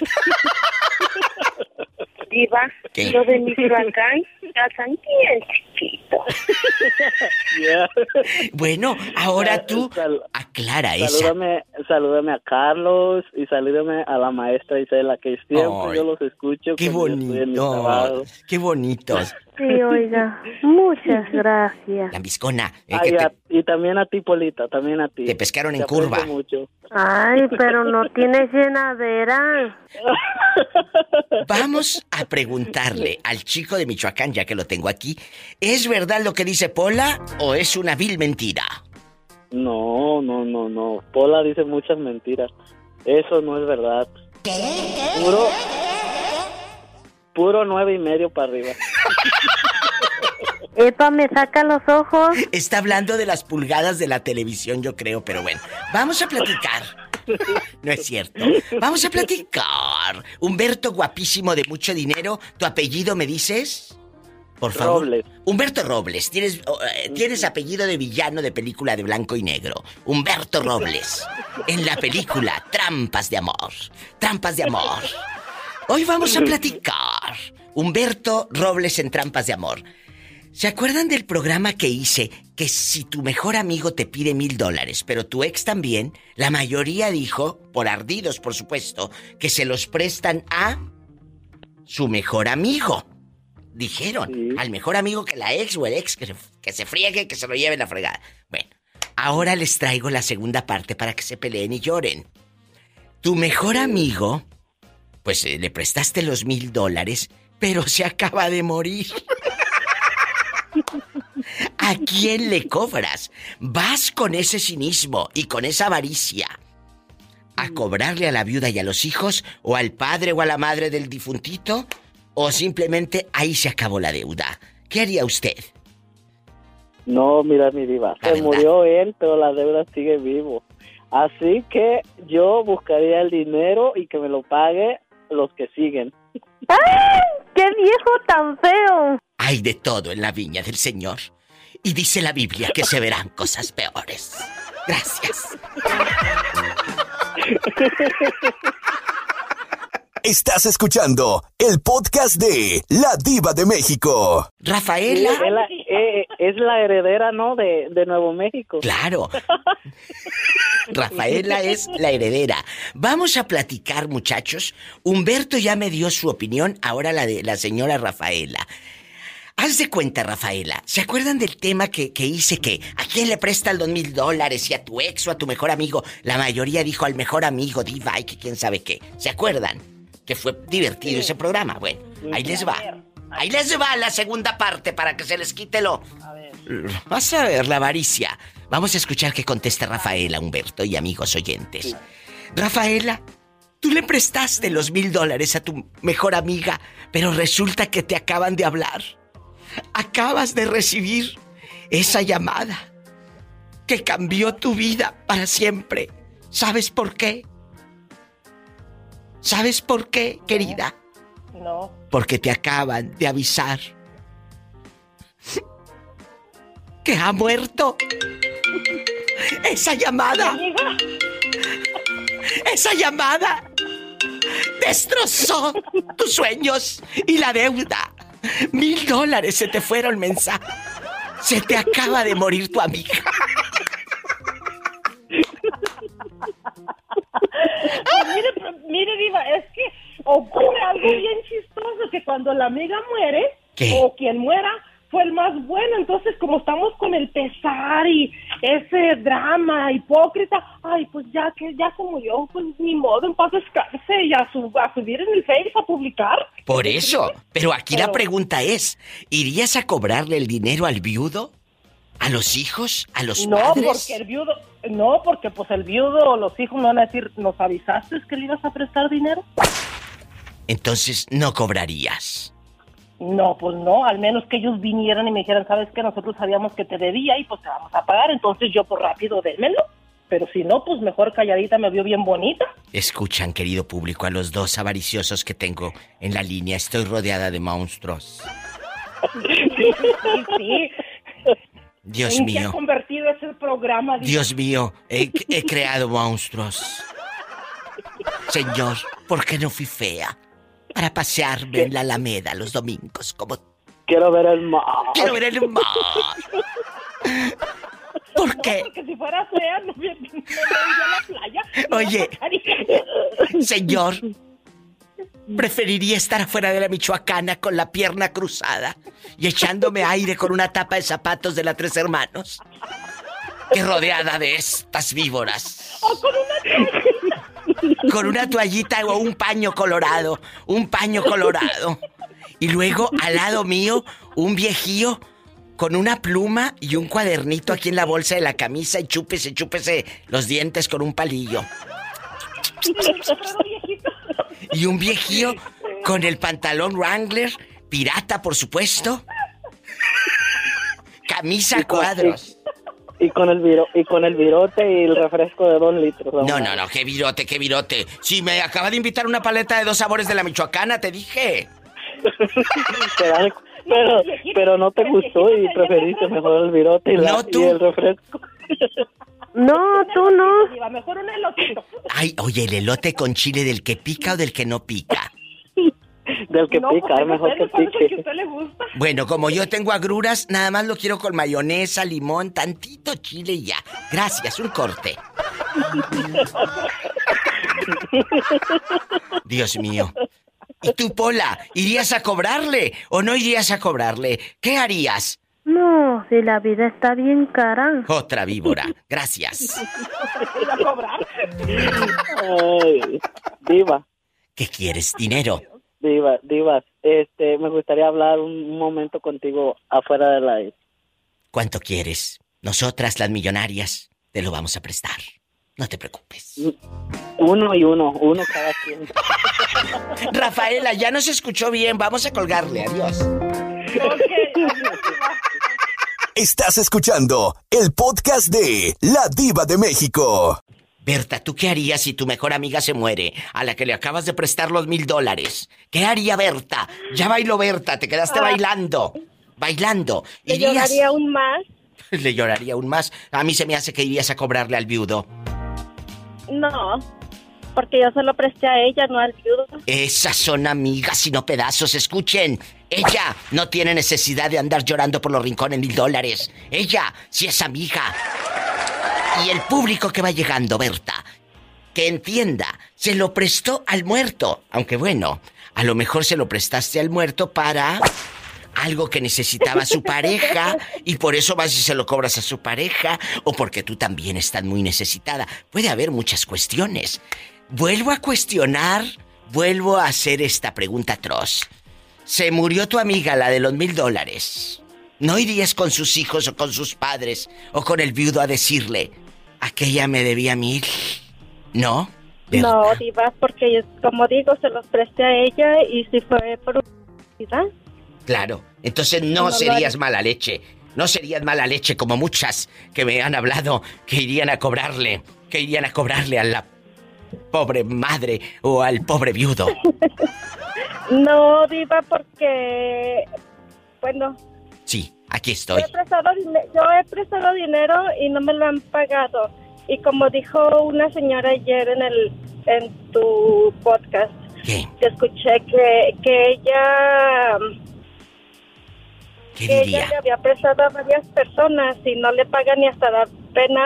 Diva, ¿Qué? lo de Michoacán, casan bien Bueno, ahora tú aclara esa. Salúdame, salúdame a Carlos y salúdame a la maestra Isela, que siempre yo los escucho. Qué bonito. Qué bonitos. Sí, oiga, muchas gracias. La biscona. eh, Ay, que te, a- y también a ti, Polita, también a ti. te pescaron en Te curva. mucho. Ay, pero no tienes llenadera. Vamos a preguntarle al chico de Michoacán, ya que lo tengo aquí, ¿es verdad lo que dice Pola o es una vil mentira? No, no, no, no. Pola dice muchas mentiras. Eso no es verdad. Puro, puro nueve y medio para arriba. Epa, me saca los ojos. Está hablando de las pulgadas de la televisión, yo creo, pero bueno, vamos a platicar. No es cierto. Vamos a platicar. Humberto, guapísimo de mucho dinero, ¿tu apellido me dices? Por favor. Robles. Humberto Robles. Tienes, oh, eh, tienes apellido de villano de película de blanco y negro. Humberto Robles. En la película Trampas de Amor. Trampas de Amor. Hoy vamos a platicar. Humberto Robles en Trampas de Amor. ¿Se acuerdan del programa que hice que si tu mejor amigo te pide mil dólares, pero tu ex también, la mayoría dijo, por ardidos por supuesto, que se los prestan a su mejor amigo? Dijeron, al mejor amigo que la ex o el ex que se, que se friegue, que se lo lleve la fregada. Bueno, ahora les traigo la segunda parte para que se peleen y lloren. Tu mejor amigo, pues eh, le prestaste los mil dólares, pero se acaba de morir. ¿A quién le cobras? ¿Vas con ese cinismo y con esa avaricia a cobrarle a la viuda y a los hijos o al padre o a la madre del difuntito? ¿O simplemente ahí se acabó la deuda? ¿Qué haría usted? No, mira mi diva, se murió él, pero la deuda sigue vivo. Así que yo buscaría el dinero y que me lo pague los que siguen. ¡Ay! ¡Qué viejo tan feo! Hay de todo en la viña del Señor. Y dice la Biblia que se verán cosas peores. Gracias. Estás escuchando el podcast de La Diva de México. Rafaela. Es la, eh, es la heredera, ¿no? De, de Nuevo México. Claro. Rafaela es la heredera. Vamos a platicar, muchachos. Humberto ya me dio su opinión, ahora la de la señora Rafaela. Haz de cuenta, Rafaela. ¿Se acuerdan del tema que, que hice que a quién le presta el dos mil dólares y a tu ex o a tu mejor amigo? La mayoría dijo al mejor amigo, diva y que quién sabe qué. ¿Se acuerdan? Que fue divertido ese programa. Bueno, ahí les va. Ahí les va la segunda parte para que se les quite lo. Vas a ver la avaricia. Vamos a escuchar qué contesta Rafaela, Humberto y amigos oyentes. Rafaela, tú le prestaste los mil dólares a tu mejor amiga, pero resulta que te acaban de hablar. Acabas de recibir esa llamada que cambió tu vida para siempre. ¿Sabes por qué? ¿Sabes por qué, querida? No. Porque te acaban de avisar que ha muerto. Esa llamada. Esa llamada destrozó tus sueños y la deuda. Mil dólares se te fueron mensaje. Se te acaba de morir tu amiga. Pues mire, mire, Diva, es que ocurre algo bien chistoso, que cuando la amiga muere, ¿Qué? o quien muera, fue el más bueno. Entonces, como estamos con el pesar y ese drama hipócrita, ay, pues ya que ya se murió, pues ni modo, en paz descanse y a, su, a subir en el Face a publicar. Por eso. Pero aquí la pregunta es, ¿irías a cobrarle el dinero al viudo? ¿A los hijos? ¿A los no, padres? porque el viudo, no, porque pues el viudo o los hijos me van a decir, ¿nos avisaste que le ibas a prestar dinero? Entonces no cobrarías. No, pues no, al menos que ellos vinieran y me dijeran, sabes que nosotros sabíamos que te debía y pues te vamos a pagar, entonces yo por rápido démelo. Pero si no, pues mejor calladita me vio bien bonita. Escuchan, querido público, a los dos avariciosos que tengo en la línea. Estoy rodeada de monstruos. Sí, sí. Dios ¿En qué ha mío. convertido ese programa? Diva? Dios mío, he, he creado monstruos. Señor, ¿por qué no fui fea? Para pasearme en la Alameda los domingos, como Quiero ver el mar. quiero ver el mar. ¿Por qué? Porque si fuera fea no me, me iría a la playa. Oye, señor, preferiría estar afuera de la Michoacana con la pierna cruzada y echándome aire con una tapa de zapatos de la Tres Hermanos que rodeada de estas víboras. O con una Con una toallita o un paño colorado. Un paño colorado. Y luego al lado mío, un viejío con una pluma y un cuadernito aquí en la bolsa de la camisa y chúpese, chúpese los dientes con un palillo. Y un viejío con el pantalón Wrangler, pirata por supuesto. Camisa a cuadros. Y con el viro, y con el virote y el refresco de dos litros. No, no, no, qué virote, qué virote. Si me acaba de invitar una paleta de dos sabores de la Michoacana, te dije. pero, pero, pero no te gustó y preferiste mejor el virote y, la- No, tú. y el refresco. No, tú no. Mejor un elotito. Ay, oye, el elote con chile del que pica o del que no pica. Del que No, pica, es mejor que depende, ¿cuál es el que a pique. usted le gusta? Bueno, como yo tengo agruras, nada más lo quiero con mayonesa, limón, tantito chile y ya. Gracias, un corte. Dios mío. ¿Y tú, Pola, irías a cobrarle o no irías a cobrarle? ¿Qué harías? No, si la vida está bien cara. Otra víbora. Gracias. Ay, diva, ¿Qué quieres? Dinero. diva, diva. Este, me gustaría hablar un, momento contigo afuera del aire. ¿Cuánto quieres? Nosotras, las millonarias, te lo vamos a prestar. No te preocupes. Uno y uno, uno cada quien. Rafaela, ya no se escuchó bien. Vamos a colgarle. Adiós. Estás escuchando el podcast de La Diva de México. Berta, ¿tú qué harías si tu mejor amiga se muere, a la que le acabas de prestar los mil dólares? ¿Qué haría Berta? Ya bailó Berta, te quedaste Ah. bailando. Bailando. Le Irías- lloraría aún más. Le lloraría aún más. A mí se me hace que irías a cobrarle al viudo. No, porque yo se lo presté a ella, no al viudo. Esas son amigas y no pedazos. Escuchen, ella no tiene necesidad de andar llorando por los rincones mil dólares. Ella sí es amiga. Y el público que va llegando, Berta, que entienda, se lo prestó al muerto. Aunque bueno, a lo mejor se lo prestaste al muerto para algo que necesitaba su pareja y por eso vas y se lo cobras a su pareja o porque tú también estás muy necesitada. Puede haber muchas cuestiones. Vuelvo a cuestionar, vuelvo a hacer esta pregunta atroz. Se murió tu amiga, la de los mil dólares. ¿No irías con sus hijos o con sus padres o con el viudo a decirle, aquella me debía mil? ¿No? No, Diva, porque como digo, se los presté a ella y si fue por necesidad. Claro. Entonces no, No serías mala leche. No serías mala leche como muchas que me han hablado que irían a cobrarle, que irían a cobrarle a la pobre madre o al pobre viudo. No, Diva, porque, bueno, Sí, aquí yo estoy. he, prestado, yo he prestado dinero y no me lo han pagado. Y como dijo una señora ayer en el en tu podcast, ¿Qué? que escuché que, que ella ¿Qué que diría? ella le había prestado a varias personas y no le pagan ni hasta da pena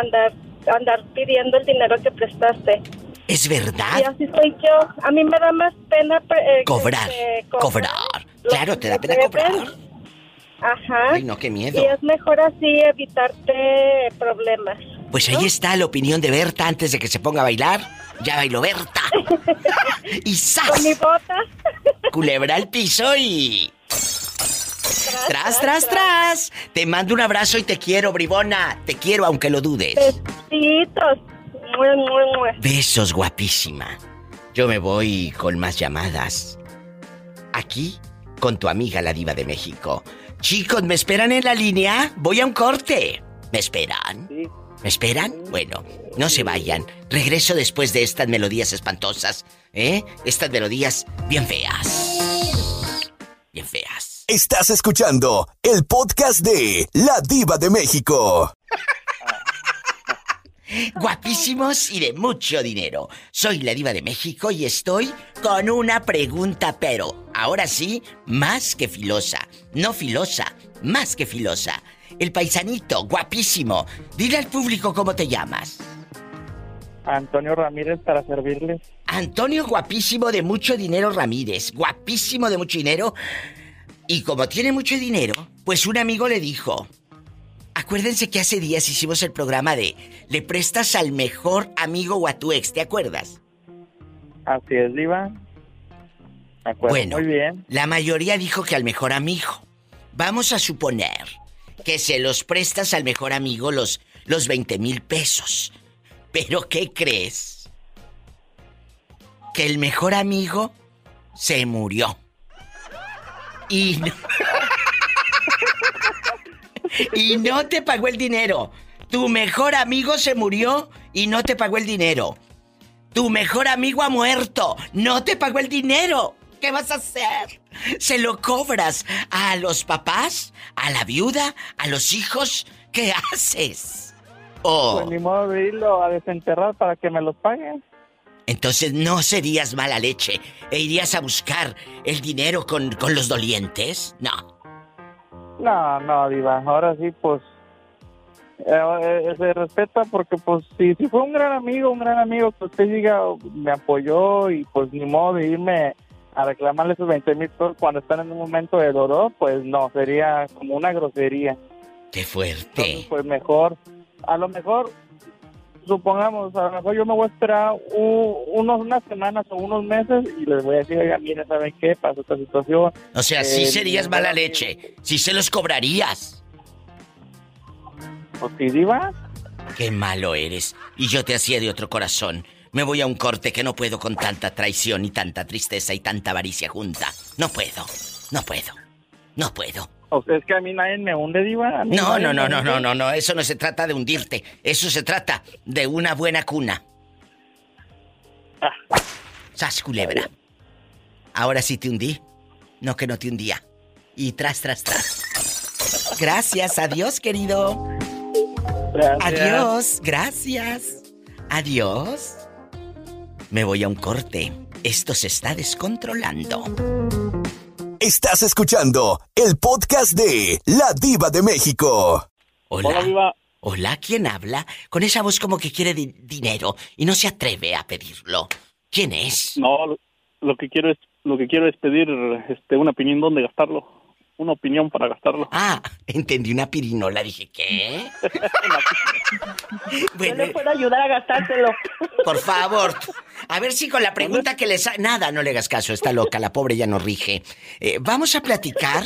andar andar pidiendo el dinero que prestaste. ¿Es Y verdad? así soy yo. A mí me da más pena eh, Cobrar, cobrar. Claro, te da pena cobrar. Ajá. Ay, no, qué miedo. Y es mejor así evitarte problemas. Pues ahí está la opinión de Berta antes de que se ponga a bailar. Ya bailó Berta. y ¡zas! Con mi bota. Culebra al piso y... Tras, tras, tras. Te mando un abrazo y te quiero, bribona. Te quiero aunque lo dudes. Besitos. Besos, guapísima. Yo me voy con más llamadas. Aquí, con tu amiga la diva de México. Chicos, ¿me esperan en la línea? Voy a un corte. ¿Me esperan? ¿Me esperan? Bueno, no se vayan. Regreso después de estas melodías espantosas. ¿Eh? Estas melodías bien feas. Bien feas. Estás escuchando el podcast de La Diva de México. Guapísimos y de mucho dinero. Soy la diva de México y estoy con una pregunta, pero ahora sí, más que filosa. No filosa, más que filosa. El paisanito, guapísimo. Dile al público cómo te llamas. Antonio Ramírez para servirles. Antonio guapísimo de mucho dinero Ramírez. Guapísimo de mucho dinero. Y como tiene mucho dinero, pues un amigo le dijo, acuérdense que hace días hicimos el programa de le prestas al mejor amigo o a tu ex, ¿te acuerdas? Así es, Diva. Me acuerdo Bueno, muy bien. la mayoría dijo que al mejor amigo. Vamos a suponer que se los prestas al mejor amigo los, los 20 mil pesos. Pero ¿qué crees? Que el mejor amigo se murió. Y no... y no te pagó el dinero. Tu mejor amigo se murió y no te pagó el dinero. Tu mejor amigo ha muerto. No te pagó el dinero. ¿Qué vas a hacer? ¿Se lo cobras a los papás? ¿A la viuda? ¿A los hijos? ¿Qué haces? Oh, Pues ni modo de irlo a desenterrar para que me los paguen. entonces no serías mala leche e irías a buscar el dinero con, con los dolientes. No. No, no, Diva. Ahora sí, pues. eh, eh, se respeta porque, pues, si, si fue un gran amigo, un gran amigo que usted diga, me apoyó y, pues, ni modo de irme a reclamarle esos 20 mil pesos cuando están en un momento de dolor, pues no, sería como una grosería. Qué fuerte. Pues mejor, a lo mejor, supongamos, a lo mejor yo me voy a esperar unos, unas semanas o unos meses y les voy a decir, oiga, mire, ¿saben qué? Pasó esta situación. O sea, sí Eh, serías mala leche. Sí se los cobrarías. ¿O sí, diva? Qué malo eres. Y yo te hacía de otro corazón. Me voy a un corte que no puedo con tanta traición y tanta tristeza y tanta avaricia junta. No puedo. No puedo. No puedo. O sea, es que a mí nadie me hunde, diva. No, no, no, no, no, no, no. Eso no se trata de hundirte. Eso se trata de una buena cuna. Sas culebra. Ahora sí te hundí. No que no te hundía. Y tras, tras, tras. Gracias, adiós, querido. Adiós, gracias. Adiós. Me voy a un corte. Esto se está descontrolando. Estás escuchando el podcast de La Diva de México. Hola. Hola, ¿quién habla? Con esa voz como que quiere di- dinero y no se atreve a pedirlo. ¿Quién es? No, lo, lo que quiero es lo que quiero es pedir este una opinión dónde gastarlo, una opinión para gastarlo. Ah, entendí una pirinola. Dije, ¿qué? Yo le puedo ayudar a gastárselo. Por favor. A ver si con la pregunta que les... ha- Nada, no le hagas caso, está loca, la pobre ya no rige. Eh, vamos a platicar.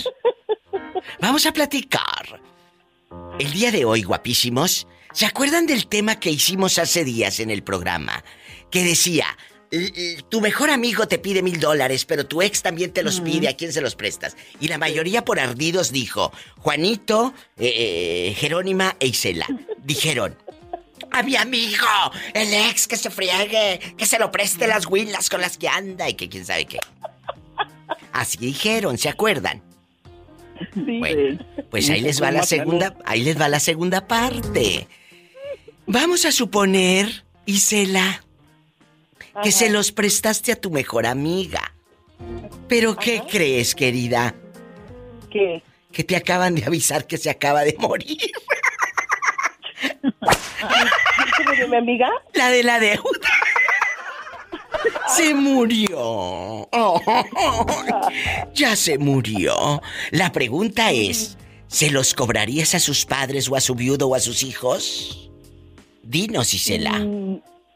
Vamos a platicar. El día de hoy, guapísimos, ¿se acuerdan del tema que hicimos hace días en el programa? Que decía, "L- l- tu mejor amigo te pide mil dólares, pero tu ex también te los pide, ¿a quién se los prestas? Y la mayoría por ardidos dijo, Juanito, eh, eh, Jerónima e Isela. Dijeron, a mi amigo, el ex que se friegue, que se lo preste las huilas con las que anda y que quién sabe qué. Así dijeron, ¿se acuerdan? Bueno, pues ahí les va la segunda, ahí les va la segunda parte. Vamos a suponer, Isela, que se los prestaste a tu mejor amiga. Pero ¿qué crees, querida? ¿Qué? Que te acaban de avisar que se acaba de morir. ¿Se murió mi amiga? La de la deuda. Se murió. Oh, ya se murió. La pregunta es, ¿se los cobrarías a sus padres o a su viudo o a sus hijos? Dinos, Isela.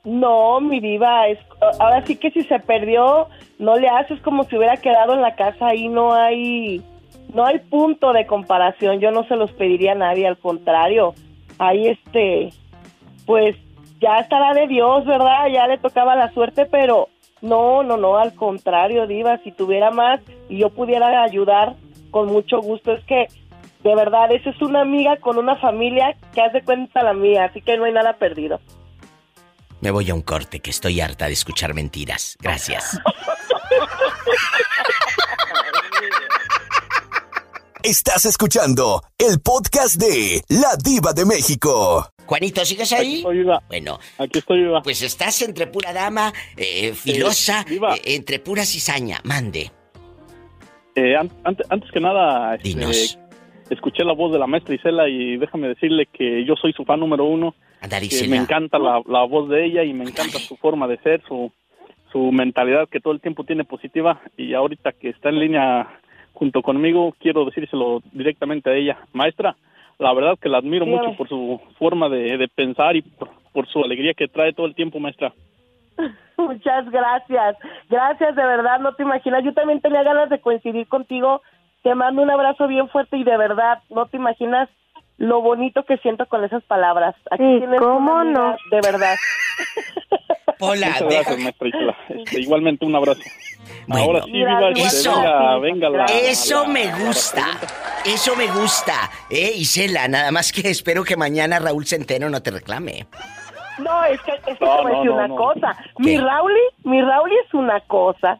No, mi diva, es, ahora sí que si se perdió, no le haces como si hubiera quedado en la casa y no hay, no hay punto de comparación. Yo no se los pediría a nadie, al contrario. Ahí este, pues ya estará de Dios, ¿verdad? Ya le tocaba la suerte, pero no, no, no, al contrario, diva, si tuviera más y yo pudiera ayudar con mucho gusto, es que de verdad, esa es una amiga con una familia que hace cuenta la mía, así que no hay nada perdido. Me voy a un corte que estoy harta de escuchar mentiras. Gracias. Estás escuchando el podcast de La Diva de México. Juanito, ¿sigues ahí? Bueno. Aquí estoy viva. Pues estás entre pura dama, eh, filosa, eh, entre pura cizaña. Mande. Eh, an- ante- antes que nada, este, Dinos. escuché la voz de la maestra Isela y déjame decirle que yo soy su fan número uno. Que Isela. me encanta la, la voz de ella y me encanta su forma de ser, su, su mentalidad que todo el tiempo tiene positiva y ahorita que está en línea junto conmigo, quiero decírselo directamente a ella. Maestra, la verdad que la admiro Dígame. mucho por su forma de, de pensar y por, por su alegría que trae todo el tiempo, maestra. Muchas gracias. Gracias, de verdad, no te imaginas. Yo también tenía ganas de coincidir contigo. Te mando un abrazo bien fuerte y de verdad, no te imaginas lo bonito que siento con esas palabras. Aquí Sí, tienes ¿cómo no? De verdad. Hola, Muchas gracias, maestra Isela. Este, igualmente un abrazo. Ahora sí, viva, este, Eso, venga, venga la- eso la- me la gusta. Eso me gusta. Eh, Isela, nada más que espero que mañana Raúl Centeno no te reclame. No, es que, es que No, te voy a no, decir no, una no. cosa. Mi Rauli, mi Rauli es una cosa.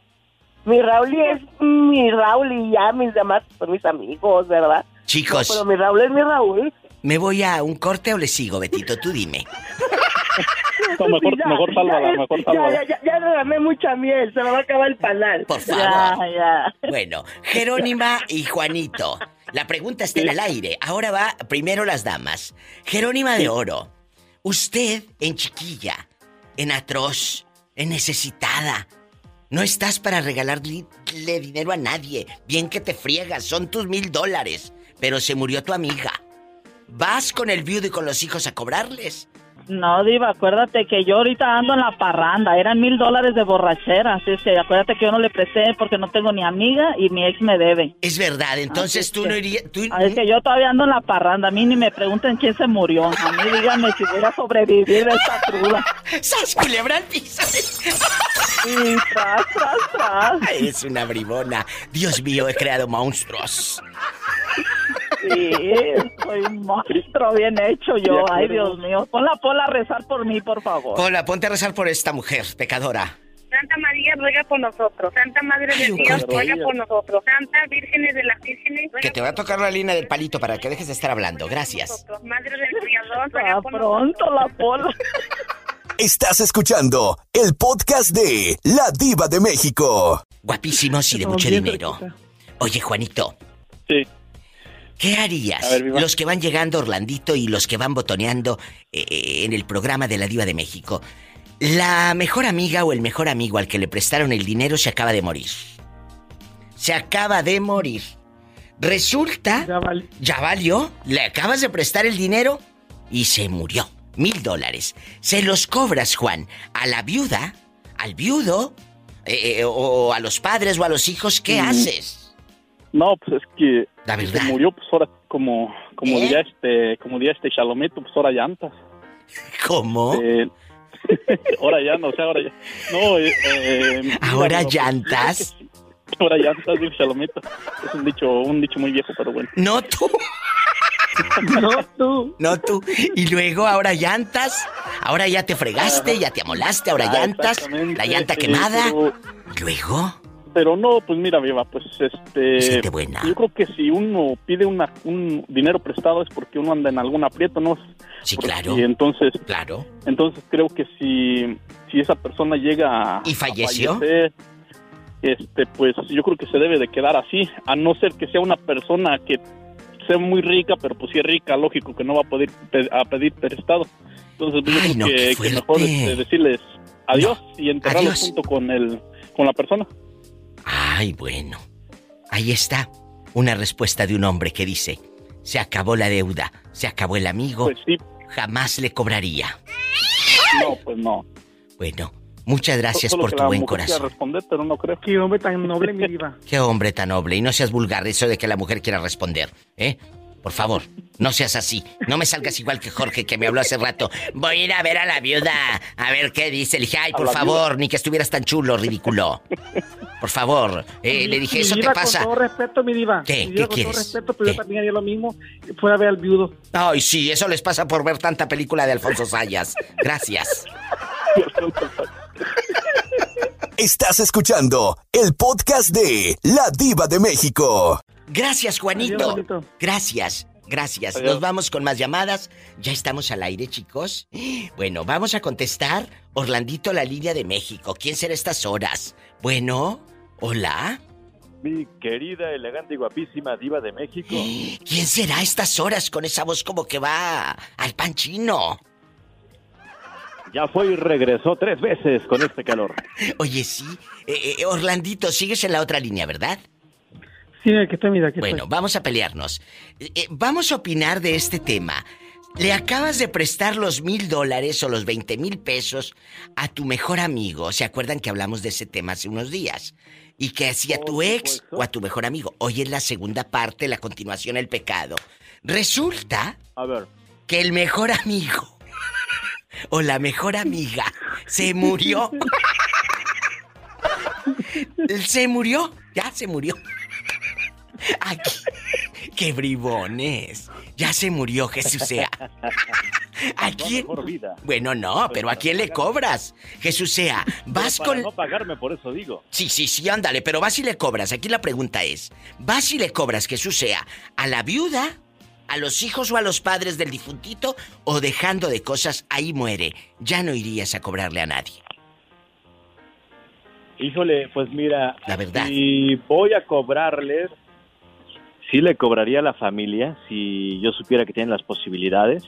Mi Rauli es mi Rauli y ya mis demás son mis amigos, ¿verdad? Chicos. No, pero mi Raúl es mi Raúl. ¿Me voy a un corte o le sigo, Betito? Tú dime. No, mejor, Sí, ya, mejor sálvala, ya, mejor ya, sálvala. Ya, ya, ya derramé mucha miel, se me va a acabar el panal. Por favor. ya. Bueno, Jerónima y Juanito. La pregunta está en el aire. Ahora va primero las damas. Jerónima de Oro. Usted en chiquilla, en atroz, en necesitada. No estás para regalarle dinero a nadie. Bien que te friegas, son tus mil dólares. Pero se murió tu amiga. ¿Vas con el viudo y con los hijos a cobrarles? No, Diva, acuérdate que yo ahorita ando en la parranda. Eran mil dólares de borrachera. Así es que acuérdate que yo no le presté porque no tengo ni amiga y mi ex me debe. Es verdad, entonces tú que- no irías. Tú... Ah, Es que yo todavía ando en la parranda. A mí ni me pregunten quién se murió. A mí díganme si voy a sobrevivir de esta cruda. ¡Sas, culebra al piso! Y tras, tras, tras. Es una bribona. Dios mío, he creado monstruos. Sí, soy un monstruo bien hecho yo. Ay, Dios mío. Ponla, ponla a rezar por mí, por favor. Hola, ponte a rezar por esta mujer, pecadora. Santa María ruega por nosotros. Santa Madre de Dios ruega por nosotros. Santa Vírgenes de las Vírgenes ruega Que te va a tocar la línea del palito para que dejes de estar hablando. Gracias. Madre del Criador ruega por pronto la pola. Estás escuchando el podcast de La Diva de México. Guapísimos y de mucho dinero. Oye, Juanito. Sí. ¿Qué harías? Ver, los que van llegando, Orlandito, y los que van botoneando eh, en el programa de la Diva de México. La mejor amiga o el mejor amigo al que le prestaron el dinero se acaba de morir. Se acaba de morir. Resulta. Ya, valió. Le acabas de prestar el dinero y se murió. Mil dólares. Se los cobras, Juan, a la viuda, al viudo, eh, eh, o a los padres o a los hijos. ¿Qué Mm. haces? No, pues es que La verdad. se murió, pues ahora, como, como ¿Eh? diría este, como diría este Chalomito, pues ahora llantas. ¿Cómo? Eh, ahora ya, no, o sea, ahora ya. No, eh, eh, ¿Ahora no, llantas? Ahora llantas, dice Chalomito. Es un dicho, un dicho muy viejo, pero bueno. No tú. No tú. No tú. Y luego ahora llantas. Ahora ya te fregaste, ya te amolaste, ahora Ah, llantas. La llanta sí, quemada. pero- Luego. Pero no, pues mira, Viva, pues este. Siente buena. Yo creo que si uno pide una, un dinero prestado es porque uno anda en algún aprieto, ¿no? Sí, Porque claro. entonces. Claro. Entonces creo que si, si esa persona llega a. ¿Y falleció? a fallecer, este, pues yo creo que se debe de quedar así, a no ser que sea una persona que sea muy rica, pero pues si es rica, lógico que no va a poder pe- a pedir prestado. Entonces pues, yo Ay, creo no, qué que, mejor este, decirles adiós y enterrarlos adiós. junto con el con la persona. Ay, bueno. Ahí está. Una respuesta de un hombre que dice: Se acabó la deuda, se acabó el amigo. Pues sí. Jamás le cobraría. No, pues no. Bueno, muchas gracias Solo por tu la buen corazón. responder, pero no creo. Qué hombre tan noble, mi. Qué hombre tan noble. Y no seas vulgar eso de que la mujer quiera responder, ¿eh? Por favor, no seas así. No me salgas igual que Jorge que me habló hace rato. Voy a ir a ver a la viuda, a ver qué dice. Le dije, ay, por favor, viuda. ni que estuvieras tan chulo, ridículo. Por favor. Eh, le dije, Mi eso te diva, pasa. Con todo respeto, mi diva. ¿Qué? Mi ¿Qué con quieres? todo respeto, pero yo también haría lo mismo. Fuera a ver al viudo. Ay, sí, eso les pasa por ver tanta película de Alfonso Sayas. Gracias. Estás escuchando el podcast de La Diva de México. Gracias, Juanito. Adiós, Juanito. Gracias, gracias. Adiós. Nos vamos con más llamadas. Ya estamos al aire, chicos. Bueno, vamos a contestar. Orlandito, la línea de México. ¿Quién será estas horas? Bueno, hola. Mi querida, elegante y guapísima diva de México. ¿Quién será estas horas con esa voz como que va al pan chino? Ya fue y regresó tres veces con este calor. Oye, sí. Eh, eh, Orlandito, sigues en la otra línea, ¿verdad? Sí, aquí está, mira, aquí Bueno, vamos a pelearnos. Eh, eh, vamos a opinar de este tema. Le acabas de prestar los mil dólares o los veinte mil pesos a tu mejor amigo. ¿Se acuerdan que hablamos de ese tema hace unos días? Y que hacía tu ex o a tu mejor amigo. Hoy es la segunda parte, la continuación, el pecado. Resulta A ver. que el mejor amigo o la mejor amiga se murió. se murió, ya se murió. Aquí. ¡Qué bribones! Ya se murió Jesús sea. ¿A quién? Bueno, no, pero ¿a quién le cobras? Jesús sea, vas con... no pagarme, por eso digo. Sí, sí, sí, ándale, pero vas y le cobras. Aquí la pregunta es, ¿vas y le cobras, Jesús sea, a la viuda, a los hijos o a los padres del difuntito o dejando de cosas, ahí muere? Ya no irías a cobrarle a nadie. Híjole, pues mira, La verdad. si voy a cobrarles, sí le cobraría a la familia, si yo supiera que tienen las posibilidades.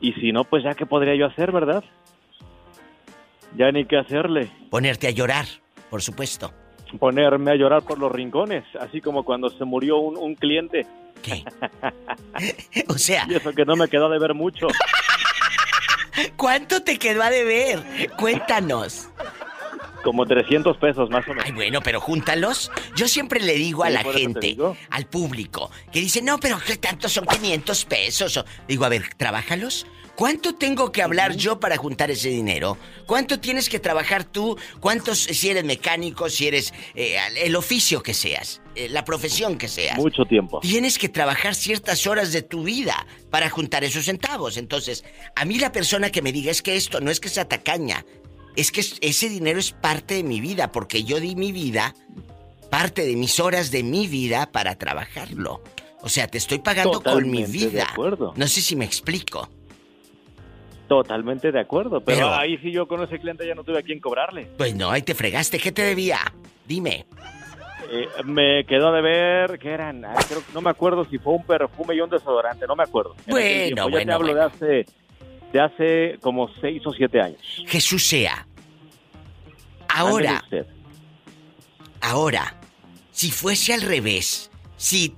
Y si no, pues ya qué podría yo hacer, ¿verdad? Ya ni qué hacerle. Ponerte a llorar, por supuesto. Ponerme a llorar por los rincones, así como cuando se murió un, un cliente. ¿Qué? o sea... Y eso que no me quedó de ver mucho. ¿Cuánto te quedó a deber? Cuéntanos. Como 300 pesos más o menos. Ay, bueno, pero júntalos. Yo siempre le digo a la gente, al público, que dice, no, pero ¿qué tanto son 500 pesos? O- Digo, a ver, trabájalos. ¿Cuánto tengo que hablar yo para juntar ese dinero? ¿Cuánto tienes que trabajar tú? ¿Cuántos, si eres mecánico, si eres eh, el oficio que seas, eh, la profesión que seas? Mucho tiempo. Tienes que trabajar ciertas horas de tu vida para juntar esos centavos. Entonces, a mí la persona que me diga es que esto no es que sea tacaña, es que es- ese dinero es parte de mi vida, porque yo di mi vida, parte de mis horas de mi vida para trabajarlo. O sea, te estoy pagando con mi Totalmente de vida. acuerdo. No sé si me explico. Totalmente de acuerdo, pero, Pero- ahí sí yo con ese cliente ya no tuve a quién cobrarle. Pues no, ahí te fregaste. ¿Qué te debía? Dime. Eh, me quedó de ver, ¿qué eran? Ay, creo no me acuerdo si fue un perfume y un desodorante, no me acuerdo. En Bueno, tiempo, ya bueno, te hablo bueno. de hace, de hace como seis o siete años. Jesús sea. Ahora, ahora, si fuese al revés, si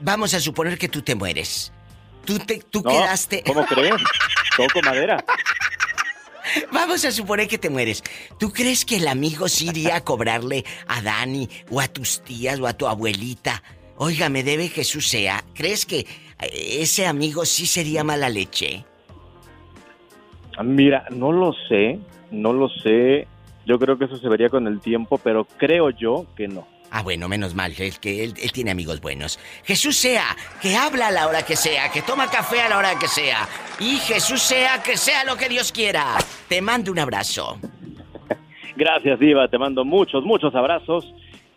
vamos a suponer que tú te mueres, tú te, tú No, quedaste. ¿Cómo crees? Toco madera. Vamos a suponer que te mueres. ¿Tú crees que el amigo sí iría a cobrarle a Dani o a tus tías o a tu abuelita? Oiga, me debe Jesús sea. ¿Crees que eh, ese amigo sí sería mala leche? Mira, no lo sé, no lo sé. Yo creo que eso se vería con el tiempo, pero creo yo que no. Ah, bueno, menos mal, es que él, él tiene amigos buenos. Jesús sea, que habla a la hora que sea, que toma café a la hora que sea. Y Jesús sea, que sea lo que Dios quiera. Te mando un abrazo. Gracias, Diva. Te mando muchos, muchos abrazos.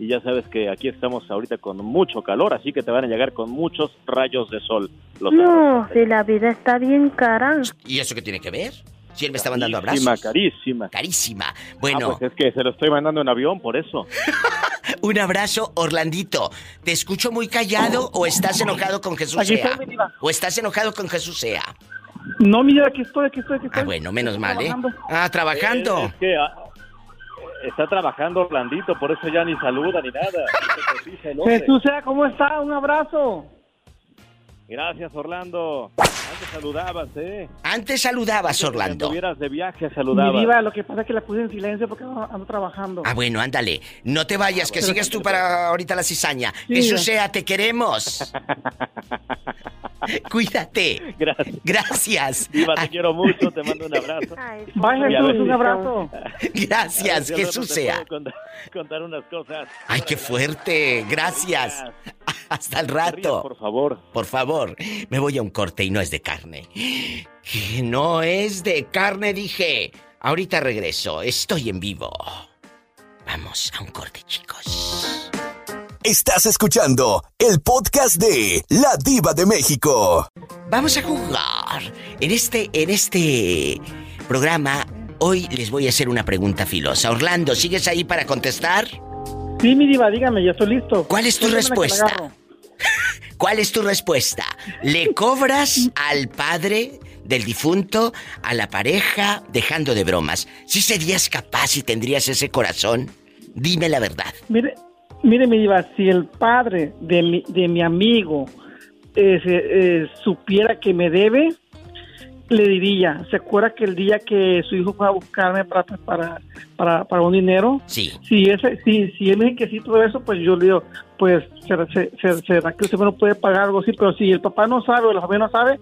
Y ya sabes que aquí estamos ahorita con mucho calor, así que te van a llegar con muchos rayos de sol. Los No, si la vida está bien cara. ¿Y eso qué tiene que ver? Si él me está mandando Carísima, abrazos. carísima. Carísima. Bueno, Ah, pues es que se lo estoy mandando en avión, por eso. un abrazo, Orlandito. ¿Te escucho muy callado o estás enojado con Jesús Aquí sea? estoy. ¿O estás enojado con Jesús sea? No, mira, aquí estoy, aquí estoy, aquí estoy. Ah, bueno, menos mal, ¿eh? Trabajando. Ah, trabajando. Eh, es que ah, está trabajando Orlandito, por eso ya ni saluda ni nada. Jesús sea, ¿cómo está? Un abrazo. Gracias, Orlando. Antes saludabas, ¿eh? Antes saludabas, Antes Orlando. estuvieras de viaje, Mi saludabas. diva, lo que pasa es que la puse en silencio porque ando ando trabajando. Ah, bueno, ándale. No te vayas, que sigues tú para ahorita la cizaña. Sí, Jesús sea, te queremos. Cuídate. Gracias. Gracias. Diva, te quiero mucho, te mando un abrazo. Bye, Y a Jesús, ver un abrazo. ver Gracias, rato Jesús te sea. Contar, contar unas cosas. Ay, qué fuerte. Gracias. Hasta el rato. Por favor. Por favor, me voy a un corte y no es de carne. Que no es de carne, dije. Ahorita regreso, estoy en vivo. Vamos a un corte, chicos. Estás escuchando el podcast de La Diva de México. Vamos a jugar. En este, en este programa, hoy les voy a hacer una pregunta filosa. Orlando, ¿sigues ahí para contestar? Sí, mi diva, dígame, ya estoy listo. ¿Cuál es tu respuesta? ¿Cuál es tu respuesta? ¿Le cobras al padre del difunto, a la pareja, dejando de bromas? ¿Sí serías capaz y tendrías ese corazón? Dime la verdad. Mire, mire, mi diva, si el padre de mi, de mi amigo eh, eh, supiera que me debe, le diría, ¿se acuerda que el día que su hijo fue a buscarme para, para, para, para un dinero? Sí. Si, ese, si, si él me dice que sí todo eso, pues yo le digo, pues será, se- se- será que usted lo puede pagar algo así, pero si el papá no sabe o la familia no sabe,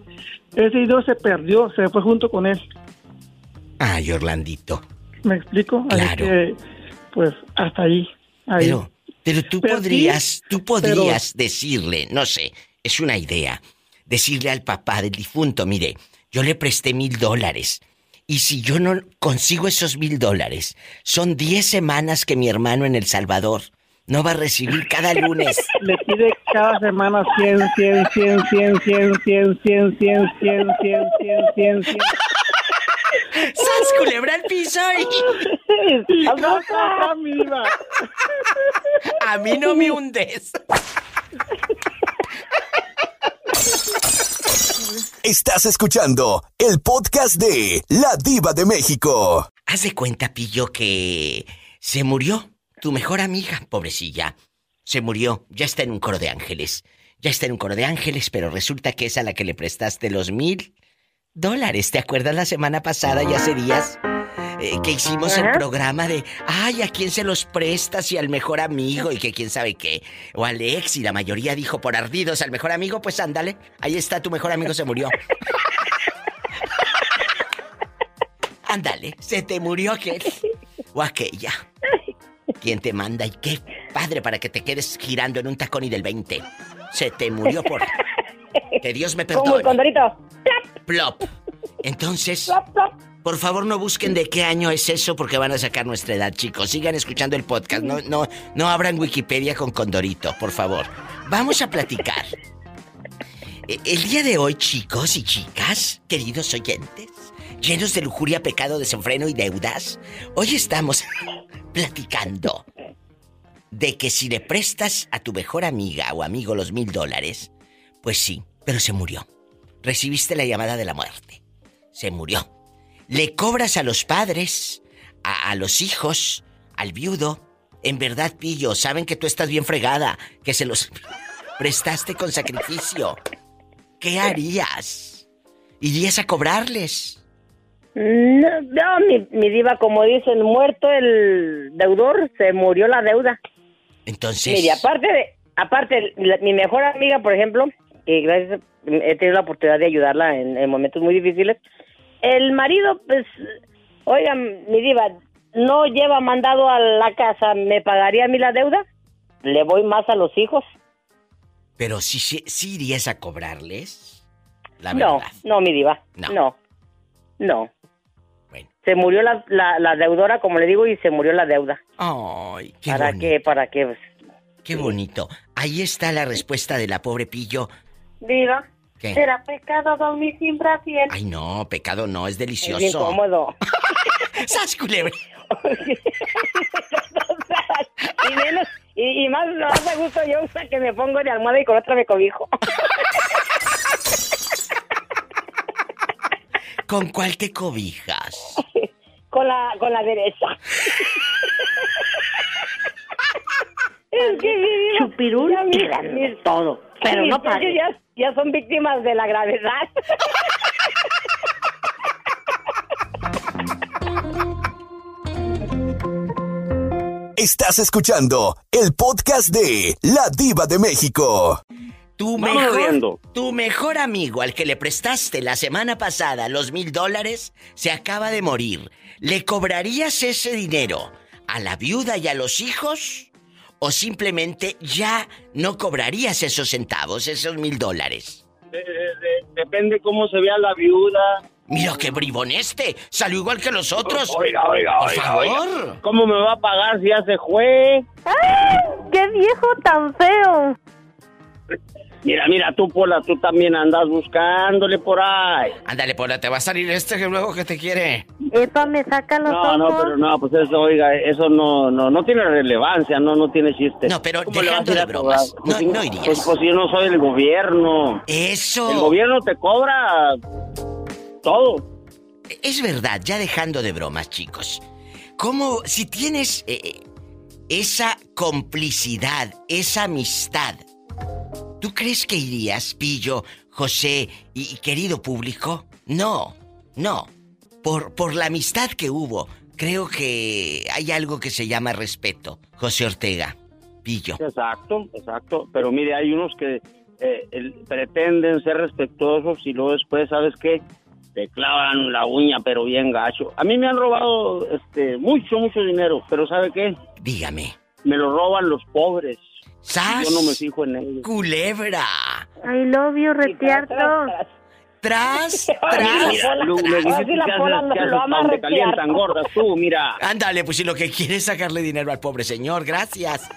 ese dinero se perdió, se fue junto con él. Ay, Orlandito. ¿Me explico? Así Claro. que, pues hasta ahí. ahí. Pero, pero tú Pero podrías, sí, tú podrías decirle, no sé, es una idea, decirle al papá del difunto, mire, yo le presté mil dólares. Y si yo no consigo esos mil dólares, son diez semanas que mi hermano en El Salvador no va a recibir cada lunes. le pide cada semana 100, 100, 100, 100, 100, 100, 100, 100, 100, 100, 100, 100, 100. ¡Sas, culebra al piso! ¡Anda, mi diva! A mí no me hundes. Estás escuchando el podcast de La Diva de México. Haz de cuenta, Pillo, que se murió tu mejor amiga, pobrecilla. Se murió, ya está en un coro de ángeles. Ya está en un coro de ángeles, pero resulta que es a la que le prestaste los mil dólares. ¿Te acuerdas la semana pasada, ya serías? Eh, que hicimos el programa de, ay, ¿a quién se los prestas? Y al mejor amigo, y que quién sabe qué. O al ex, y la mayoría dijo por ardidos al mejor amigo, pues ándale, ahí está, tu mejor amigo se murió. ándale, se te murió aquel o aquella. ¿Quién te manda? Y qué padre para que te quedes girando en un tacón y del 20. Se te murió por... Que Dios me Como el perdone. condorito. Plop. Entonces, por favor no busquen de qué año es eso porque van a sacar nuestra edad, chicos. Sigan escuchando el podcast. No, no, no abran Wikipedia con Condorito, por favor. Vamos a platicar. E- El día de hoy, chicos y chicas, queridos oyentes, llenos de lujuria, pecado, desenfreno y deudas, hoy estamos platicando de que si le prestas a tu mejor amiga o amigo los mil dólares, pues sí, pero se murió. Recibiste la llamada de la muerte. Se murió. Le cobras a los padres, a, a los hijos, al viudo. En verdad, Pillo, saben que tú estás bien fregada, que se los prestaste con sacrificio. ¿Qué harías? ¿Irías a cobrarles? No, no, mi, mi diva, como dicen, muerto el deudor, se murió la deuda. Entonces. Mire, aparte de, aparte, la- mi mejor amiga, por ejemplo, que gracias, he tenido la oportunidad de ayudarla en, en momentos muy difíciles, el marido, pues, oigan, mi diva, no lleva mandado a la casa, ¿me pagaría a mí la deuda? Le voy más a los hijos. Pero sí, sí, sí irías a cobrarles. La no, verdad. no, mi diva, No. no, no. Se murió la, la, la deudora, como le digo, y se murió la deuda. Ay, qué ¿Para bonito. qué? ¿Para qué? Qué bonito. Ahí está la respuesta de la pobre Pillo. Diva, ¿Qué? ¿será pecado dormir sin brasier? Ay, no, pecado no, es delicioso. Es bien cómodo. ¡Sas, culebra! y menos, y, y más, más a gusto yo que me pongo de almohada y con otra me cobijo. ¿Con cuál te cobijas? con la, con la derecha. es que mi vida- Chupirul mi- todo, pero no ya, ya son víctimas de la gravedad. Estás escuchando el podcast de La Diva de México. Tu mejor, tu mejor amigo al que le prestaste la semana pasada los mil dólares se acaba de morir. ¿Le cobrarías ese dinero a la viuda y a los hijos? ¿O simplemente ya no cobrarías esos centavos, esos mil dólares? Depende cómo se vea la viuda. Mira qué bribón este. Salió igual que los otros. Oiga, oiga, Por oiga, favor. oiga. ¿Cómo me va a pagar si ya se fue? ¡Qué viejo tan feo! Mira, mira, tú, Pola, tú también andas buscándole por ahí. Ándale, Pola, te va a salir este que luego que te quiere. Epa, me saca los No, ojos. no, pero no, pues eso, oiga, eso no, no, no tiene relevancia, no, no tiene chiste. No, pero ¿Cómo le dejando de bromas, Pues, no- si- no irías. Pues, pues yo no soy el gobierno. Eso. El gobierno te cobra todo. Es verdad, ya dejando de bromas, chicos. ¿Cómo, si tienes eh, esa complicidad, esa amistad, ¿tú crees que irías, Pillo, José y, y querido público? No, no. Por, por la amistad que hubo, creo que hay algo que se llama respeto, José Ortega. Pillo. Exacto, exacto. Pero mire, hay unos que eh, el- pretenden ser respetuosos y luego después, ¿sabes qué? Te clavan la uña, pero bien gacho. A mí me han robado este mucho, mucho dinero, pero ¿sabe qué? Dígame. Me lo roban los pobres. ¡Sas! Yo no me fijo en ellos. ¡Culebra! I love you, retierto. Tras, donde calientan gordas tú, mira. Ándale, pues si lo que quiere es sacarle dinero al pobre señor, gracias.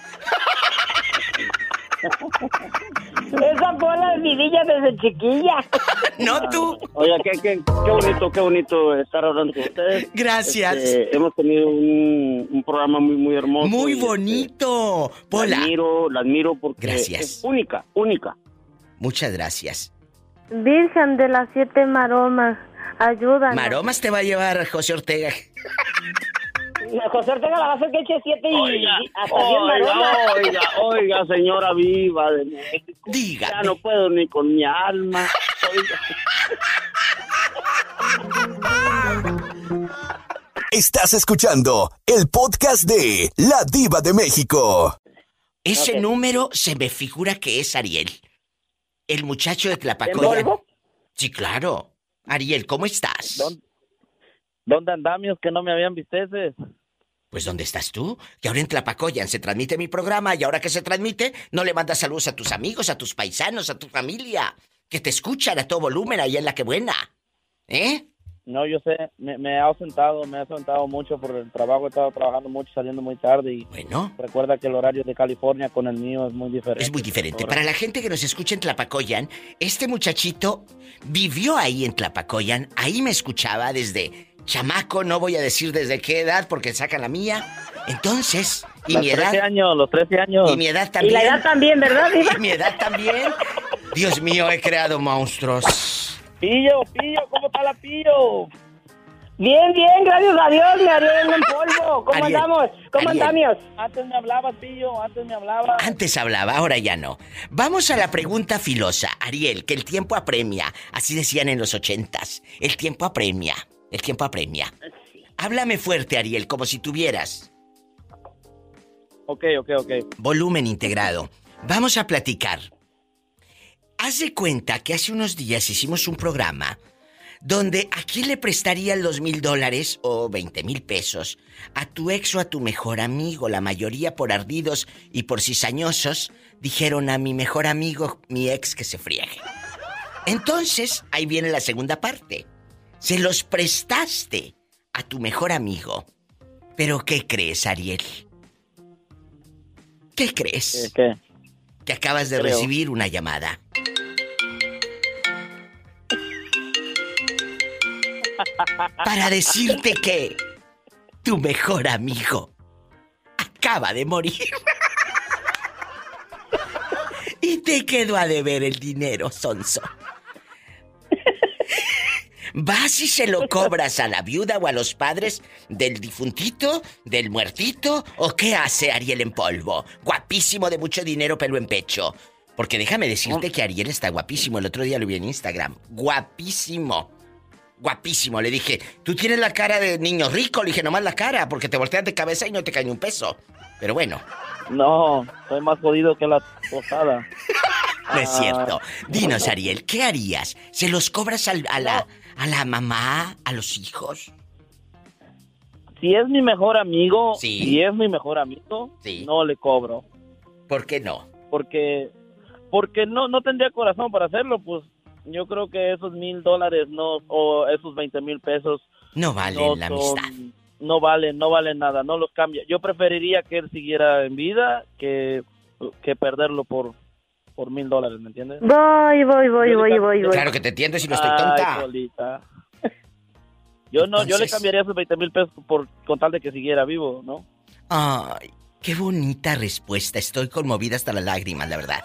Esa bola es mi villa desde chiquilla. no tú. Oiga, qué, qué, qué bonito, qué bonito estar hablando con ustedes. Gracias. Este, hemos tenido un, un programa muy, muy hermoso. Muy este, bonito. Pola. La admiro, la admiro porque Gracias. es única, única. Muchas gracias. Virgen de las siete maromas, ayúdanos. Maromas te va a llevar José Ortega. José Ortega la va a hacer que eche siete y Oiga, hasta diez oiga, oiga, oiga, señora viva de México. Diga. Ya no puedo ni con mi alma. Oiga. Estás escuchando el podcast de La Diva de México. Ese número se me figura que es Ariel. El muchacho de ¿En Tlapacoya. Sí, claro. Ariel, ¿cómo estás? ¿Dónde andamios que no me habían visteces? Pues ¿dónde estás tú? Que ahora en Tlapacoyan se transmite mi programa y ahora que se transmite, no le mandas saludos a tus amigos, a tus paisanos, a tu familia, que te escuchan a todo volumen ahí en la que buena. ¿Eh? No, yo sé, me, me he ausentado, me he ausentado mucho por el trabajo, he estado trabajando mucho, saliendo muy tarde y bueno. recuerda que el horario de California con el mío es muy diferente. Es muy diferente. Para la gente que nos escucha en Tlapacoyan, este muchachito vivió ahí en Tlapacoyan, ahí me escuchaba desde chamaco, no voy a decir desde qué edad porque sacan la mía. Entonces, y Los mi edad 13 años, los 13 años. y mi edad también. Y la edad también, ¿verdad? Y mi edad también. Dios mío, he creado monstruos. Pillo, Pillo, ¿cómo está la Pillo? Bien, bien, gracias a Dios, me Ariel en polvo. ¿Cómo Ariel, andamos? ¿Cómo andamos? Antes me hablabas, Pillo, antes me hablabas. Antes hablaba, ahora ya no. Vamos a la pregunta filosa. Ariel, que el tiempo apremia. Así decían en los ochentas. El tiempo apremia. El tiempo apremia. Háblame fuerte, Ariel, como si tuvieras Ok, ok, ok. volumen integrado. Vamos a platicar. Haz de cuenta que hace unos días hicimos un programa donde a quién le prestarían los mil dólares o veinte mil pesos a tu ex o a tu mejor amigo. La mayoría por ardidos y por cizañosos dijeron a mi mejor amigo, mi ex, que se friegue. Entonces, ahí viene la segunda parte. Se los prestaste a tu mejor amigo. Pero ¿qué crees, Ariel? ¿Qué crees? ¿Qué? Que acabas de Creo. recibir una llamada. Para decirte que tu mejor amigo acaba de morir. Y te quedó a deber el dinero, Sonso. ¿Vas y se lo cobras a la viuda o a los padres del difuntito, del muertito? ¿O qué hace Ariel en polvo? Guapísimo de mucho dinero, pelo en pecho. Porque déjame decirte que Ariel está guapísimo. El otro día lo vi en Instagram. Guapísimo. Guapísimo. Le dije, tú tienes la cara de niño rico. Le dije, nomás la cara, porque te volteas de cabeza y no te cae ni un peso. Pero bueno, No, soy más jodido que la posada. no es Ah. cierto. Dinos, Ariel, ¿qué harías? ¿Se los cobras al- a, la, a la mamá, a los hijos? Si es mi mejor amigo, Sí. si es mi mejor amigo, Sí. no le cobro. ¿Por qué no? Porque, porque no, no tendría corazón para hacerlo, pues yo creo que esos mil dólares no, o esos veinte mil pesos No valen no la son- amistad. No valen, no valen nada, no los cambia. Yo preferiría que él siguiera en vida que, que perderlo por por mil dólares, ¿me entiendes? Voy, voy, voy, voy, voy, voy. Claro que te entiendo si no estoy Ay, tonta. Polita. Yo no, yo le cambiaría esos 20 mil pesos por con tal de que siguiera vivo, ¿no? Ay, qué bonita respuesta. Estoy conmovida hasta las lágrimas, la verdad.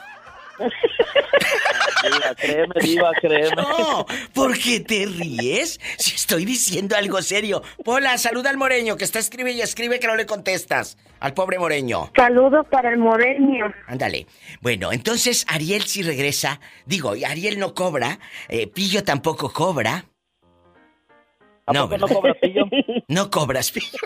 Diva, créeme, diva, créeme. No, ¿por qué te ríes? Si estoy diciendo algo serio. Pola, saluda al moreño que está escribe y escribe que no le contestas. Al pobre moreño. Saludos para el moreño. Ándale. Bueno, entonces Ariel sí regresa. Digo, y Ariel no cobra. eh, Pillo tampoco cobra. No, poco no ¿verdad? cobras, Pillo? No cobras, Pillo.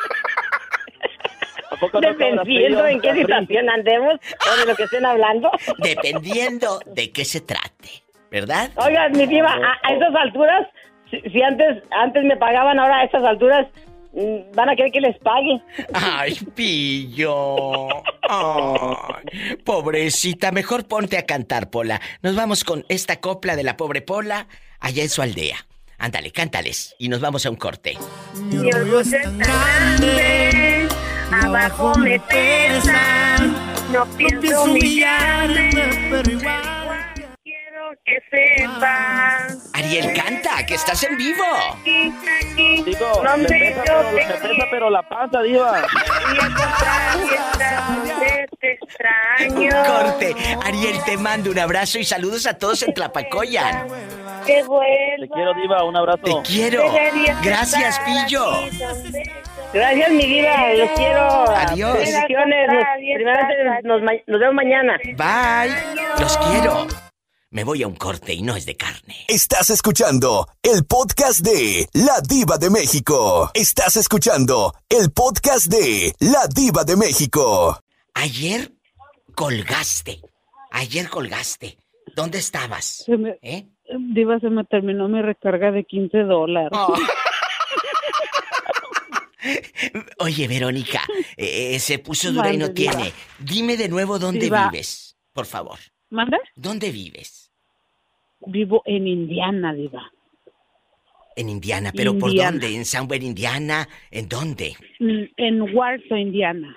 ¿A poco no cobras, Dependiendo en qué situación andemos o de lo que estén hablando. Dependiendo de qué se trate, ¿verdad? Oiga, mi diva, a, a esas alturas, si, si antes antes me pagaban, ahora a esas alturas mm, van a querer que les pague. Ay, pillo. Ay, pobrecita, mejor ponte a cantar, Pola. Nos vamos con esta copla de la pobre Pola allá en su aldea. Ándale, cántales y nos vamos a un corte. Mi orgullo es tan grande, abajo me pesa, no pienso humillarme, pero igual quiero que sepas. Ariel, canta, que estás en vivo. Digo, No me me pesa, yo pero, me pesa, pero la panza, diva. Y te extraño. Corte. Ariel, te mando un abrazo y saludos a todos en Tlapacoyan. Que vuelva. Te quiero, diva, un abrazo. Te quiero. Gracias, Pillo. Gracias, mi diva, los quiero. Adiós. Bendiciones. Nos, vemos mañana. Bye. Los quiero. Me voy a un corte y no es de carne. Estás escuchando el podcast de La Diva de México. Estás escuchando el podcast de La Diva de México. Ayer colgaste. Ayer colgaste. ¿Dónde estabas? Se me, ¿Eh? Diva, se me terminó mi recarga de 15 dólares. Oh. Oye, Verónica, eh, se puso dura y no tiene. Dime de nuevo dónde vives, por favor. ¿Manda? ¿Dónde vives? Vivo en Indiana, Diva. En Indiana, pero ¿por dónde? ¿En Somewhere, Indiana? ¿En dónde? Mm, En Warsaw, Indiana.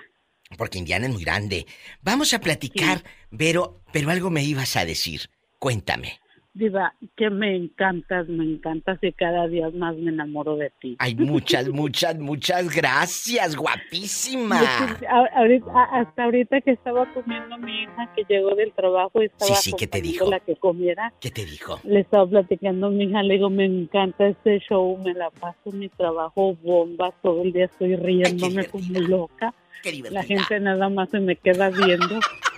Porque Indiana es muy grande. Vamos a platicar, pero, pero algo me ibas a decir. Cuéntame. Diva, que me encantas, me encantas y cada día más me enamoro de ti. Hay muchas, muchas, muchas gracias, guapísima. Ahorita- hasta ahorita que estaba comiendo mi hija que llegó del trabajo y estaba Sí, sí, ¿qué te dijo? la que comiera, ¿Qué te dijo? le estaba platicando a mi hija, le digo, me encanta este show, me la paso en mi trabajo bomba, todo el día estoy riéndome como loca. La gente nada más se me queda viendo.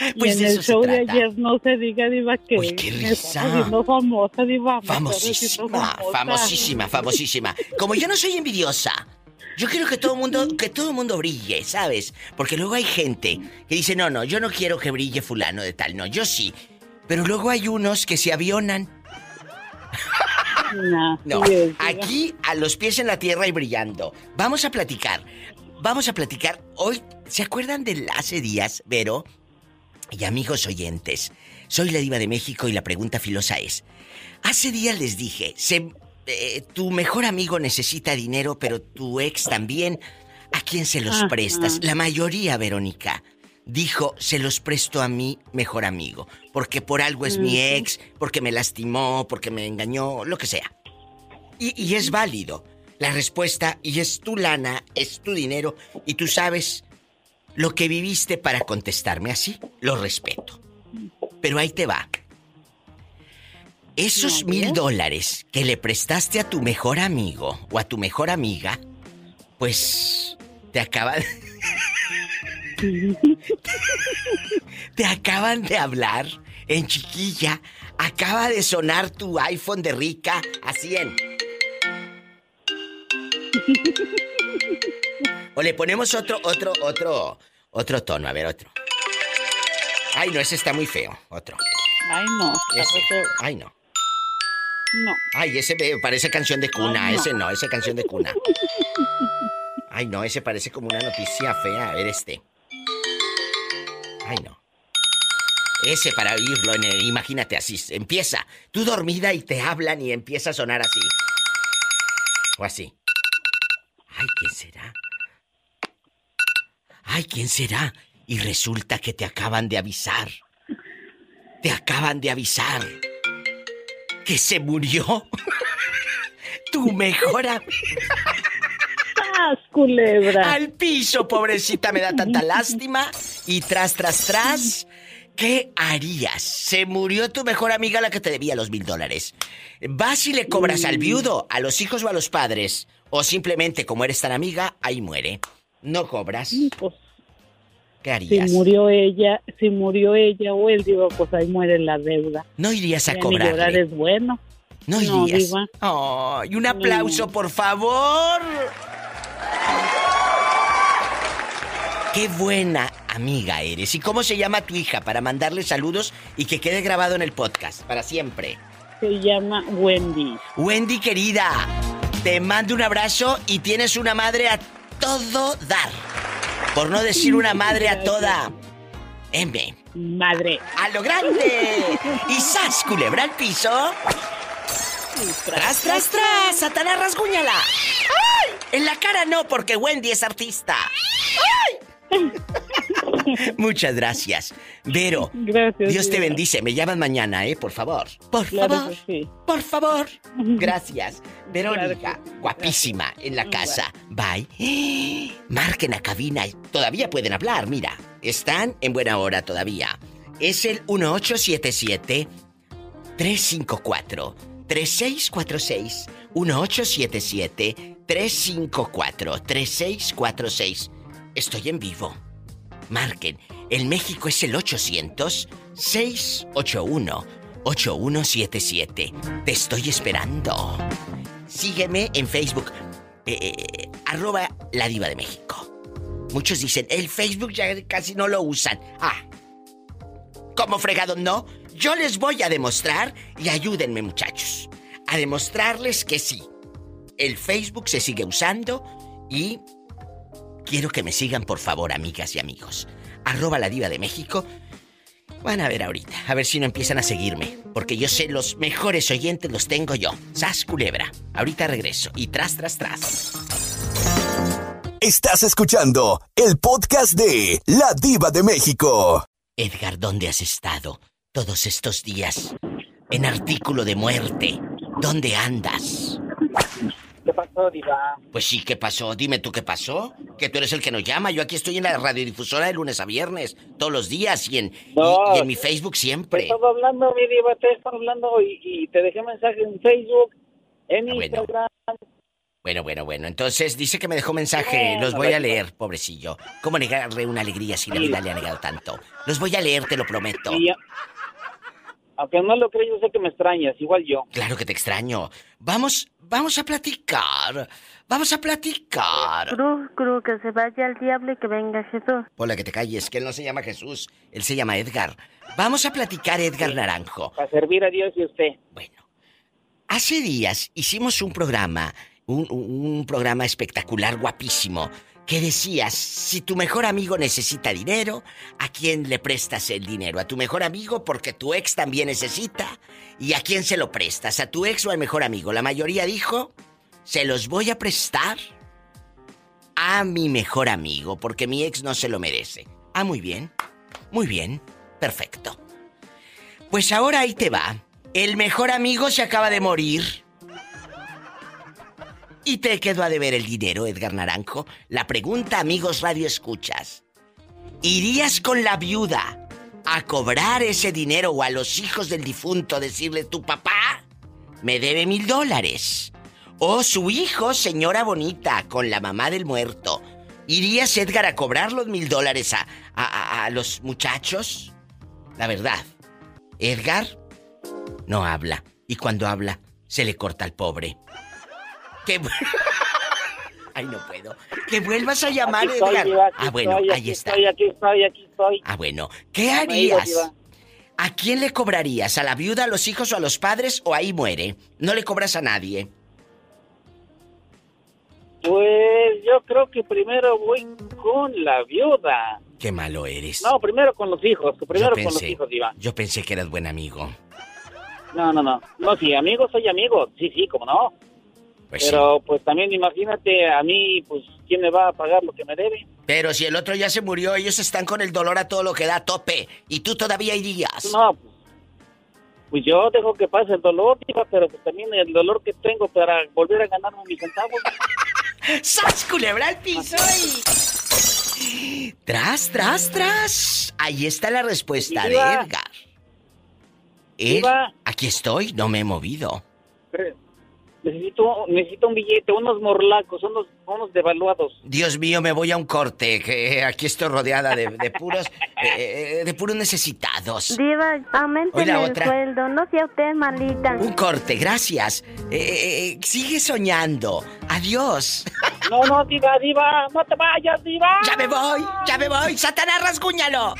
Pues y en el show de ayer no se diga, Diva, que Uy, qué me risa. famosa, Diva. Famosísima, famosísima, famosísima. Como yo no soy envidiosa, yo quiero que todo mundo, que todo mundo brille, ¿sabes? Porque luego hay gente que dice, no, no, yo no quiero que brille fulano de tal, no, yo sí. Pero luego hay unos que se avionan. No, No, aquí a los pies en la tierra y brillando. Vamos a platicar. Vamos a platicar. Hoy, ¿se acuerdan de hace días, Vero? Y amigos oyentes, soy la diva de México y la pregunta filosa es, hace días les dije, se- eh, tu mejor amigo necesita dinero, pero tu ex también, ¿a quién se los Ajá. prestas? La mayoría, Verónica, dijo, se los presto a mi mejor amigo, porque por algo es mi ex, porque me lastimó, porque me engañó, lo que sea. Y, y es válido la respuesta, y es tu lana, es tu dinero, y tú sabes lo que viviste para contestarme así, lo respeto. Pero ahí te va. Esos mil dólares que le prestaste a tu mejor amigo o a tu mejor amiga, pues te acaban... te acaban de hablar en chiquilla. Acaba de sonar tu iPhone de rica a 100. O le ponemos otro, otro, otro, otro tono. A ver, otro. Ay, no, ese está muy feo. Otro. Ay, no. Ese. Ay, no. No. Ay, ese parece canción de cuna. Ay, no. Ese no, ese canción de cuna. Ay, no, ese parece como una noticia fea. A ver, este. Ay, no. Ese para oírlo, en el- imagínate así. Empieza. Tú dormida y te hablan y empieza a sonar así. O así. Ay, ¿quién será? Ay, ¿quién será? Y resulta que te acaban de avisar. Te acaban de avisar. Que se murió. tu mejor amiga. ¡Sas, culebra! Al piso, pobrecita, me da tanta lástima. Y tras, tras, tras. ¿Qué harías? Se murió tu mejor amiga la que te debía los mil dólares. ¿Vas y le cobras al viudo, a los hijos o a los padres? O simplemente, como eres tan amiga, ahí muere. No cobras. Pues, ¿Qué si harías? murió ella, si murió ella o él, digo, pues ahí muere la deuda. No irías a ni llorar es bueno. No No, irías. diva. Oh, y un aplauso, por favor. Qué buena amiga eres. ¿Y cómo se llama tu hija para mandarle saludos y que quede grabado en el podcast para siempre? Se llama Wendy. Wendy querida, te mando un abrazo y tienes una madre a todo dar. Por no decir una madre a toda. M. Madre. ¡A lo grande! ¡Y sas, culebra al piso! ¡Tras, tras, tras! ¡Satanás, rasguñala! ¡Ay! En la cara no, porque Wendy es artista. ¡Ay! Muchas gracias. Vero, Gracias. Dios te bendice. Me llaman mañana, ¿eh? Por favor. Por Claro favor. sí. Por favor. Gracias. Verónica, Claro guapísima en la casa. Bye. Marquen a cabina. Todavía pueden hablar, mira. Están en buena hora todavía. Es el 1877 354 3646 1877 354 3646. Estoy en vivo. Marquen. El México es el 800 681 8177. Te estoy esperando. Sígueme en Facebook. eh, eh, arroba la diva de México. Muchos dicen, el Facebook ya casi no lo usan. Ah, ¿cómo fregado no? Yo les voy a demostrar y ayúdenme muchachos. A demostrarles que sí. El Facebook se sigue usando y quiero que me sigan por favor amigas y amigos. Arroba la diva de México. Van a ver ahorita, a ver si no empiezan a seguirme. Porque yo sé, los mejores oyentes los tengo yo. Sas Culebra. Ahorita regreso. Y tras, tras, tras. Estás escuchando el podcast de La Diva de México. Edgar, ¿dónde has estado todos estos días? En artículo de muerte. ¿Dónde andas? ¿Qué pasó, Diva? Pues sí, ¿qué pasó? Dime tú qué pasó. Que tú eres el que nos llama. Yo aquí estoy en la radiodifusora de lunes a viernes, todos los días y en, y- No. y, en mi Facebook Te siempre. estaba hablando, mi Diva, te estaba hablando y, y te dejé mensaje en Facebook, en Ah, bueno. Instagram. Bueno, bueno, bueno. Entonces dice que me dejó mensaje. Los voy a leer, pobrecillo. ¿Cómo negarle una alegría si la vida le ha negado tanto? Los voy a leer, te lo prometo. Aunque no lo crees, yo sé que me extrañas, igual yo. Claro que te extraño. Vamos, vamos a platicar. Vamos a platicar. Cruz, cruz, que se vaya al diablo y que venga Jesús. Hola, que te calles, que él no se llama Jesús, él se llama Edgar. Vamos a platicar, Edgar Naranjo. Para servir a Dios y a usted. Hace días hicimos un programa, un programa espectacular, guapísimo, que decías, si tu mejor amigo necesita dinero, ¿a quién le prestas el dinero? ¿A tu mejor amigo porque tu ex también necesita? ¿Y a quién se lo prestas? ¿A tu ex o al mejor amigo? La mayoría dijo, se los voy a prestar a mi mejor amigo porque mi ex no se lo merece. Ah, muy bien, muy bien, perfecto. Pues ahora ahí te va. El mejor amigo se acaba de morir. Y te quedó a deber el dinero, Edgar Naranjo. La pregunta, amigos Radio Escuchas. ¿Irías con la viuda a cobrar ese dinero o a los hijos del difunto decirle tu papá me debe mil dólares? O su hijo, señora bonita, con la mamá del muerto. ¿Irías, Edgar, a cobrar los mil dólares a, a- a- los muchachos? La verdad, Edgar no habla. Y cuando habla, se le corta al pobre. Que... Ay, no puedo. Que vuelvas a llamar, Aquí Edgar. Ah, bueno, estoy, ahí está. Estoy, aquí estoy, aquí estoy. Ah, bueno. ¿Qué harías? ¿A quién le cobrarías? ¿A la viuda, a los hijos o a los padres? ¿O ahí muere? No le cobras a nadie. Pues yo creo que primero voy con la viuda. Qué malo eres. No, primero con los hijos, primero con los hijos, Diva. yo pensé que eras buen amigo. No, no, no. No, sí, amigo soy amigo. Sí, sí, como no. Pues Pero pues también imagínate a mí, pues, ¿quién me va a pagar lo que me debe? Pero si el otro ya se murió, ellos están con el dolor a todo lo que da a tope. Y tú todavía irías. No, pues, pues yo dejo que pase el dolor, pero pues también el dolor que tengo para volver a ganarme mis centavos. ¡Sas, culebra al piso! y- Tras, tras, tras. Ahí está la respuesta de. Edgar. Él, aquí estoy, no me he movido. Necesito, necesito un billete, unos morlacos, unos, unos devaluados. Dios mío, me voy a un corte, que aquí estoy rodeada de, de puros, eh, de puros necesitados. Diva, aumenten el otra. sueldo, no sea usted malita. Un corte, gracias. Eh, eh, eh, sigue soñando. Adiós. No, no, diva, diva, no te vayas, diva. Ya me voy, ya me voy. Satanás, rasguñalo.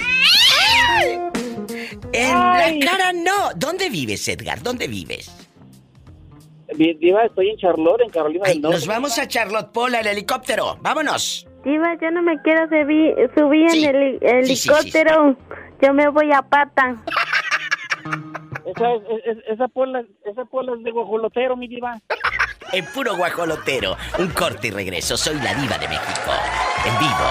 En Ay. la cara no. ¿Dónde vives, Edgar? ¿Dónde vives? Di- Diva, estoy en Charlotte, en Carolina Ay, del Norte. nos vamos a Charlotte Pola, el helicóptero. Vámonos. Diva, yo no me quiero subir, subir Sí. en el Sí, sí, sí, sí. helicóptero. Yo me voy a pata. Esa, es- es- esa, pola, esa pola es de guajolotero, mi diva. En puro guajolotero. Un corte y regreso. Soy la diva de México. En vivo.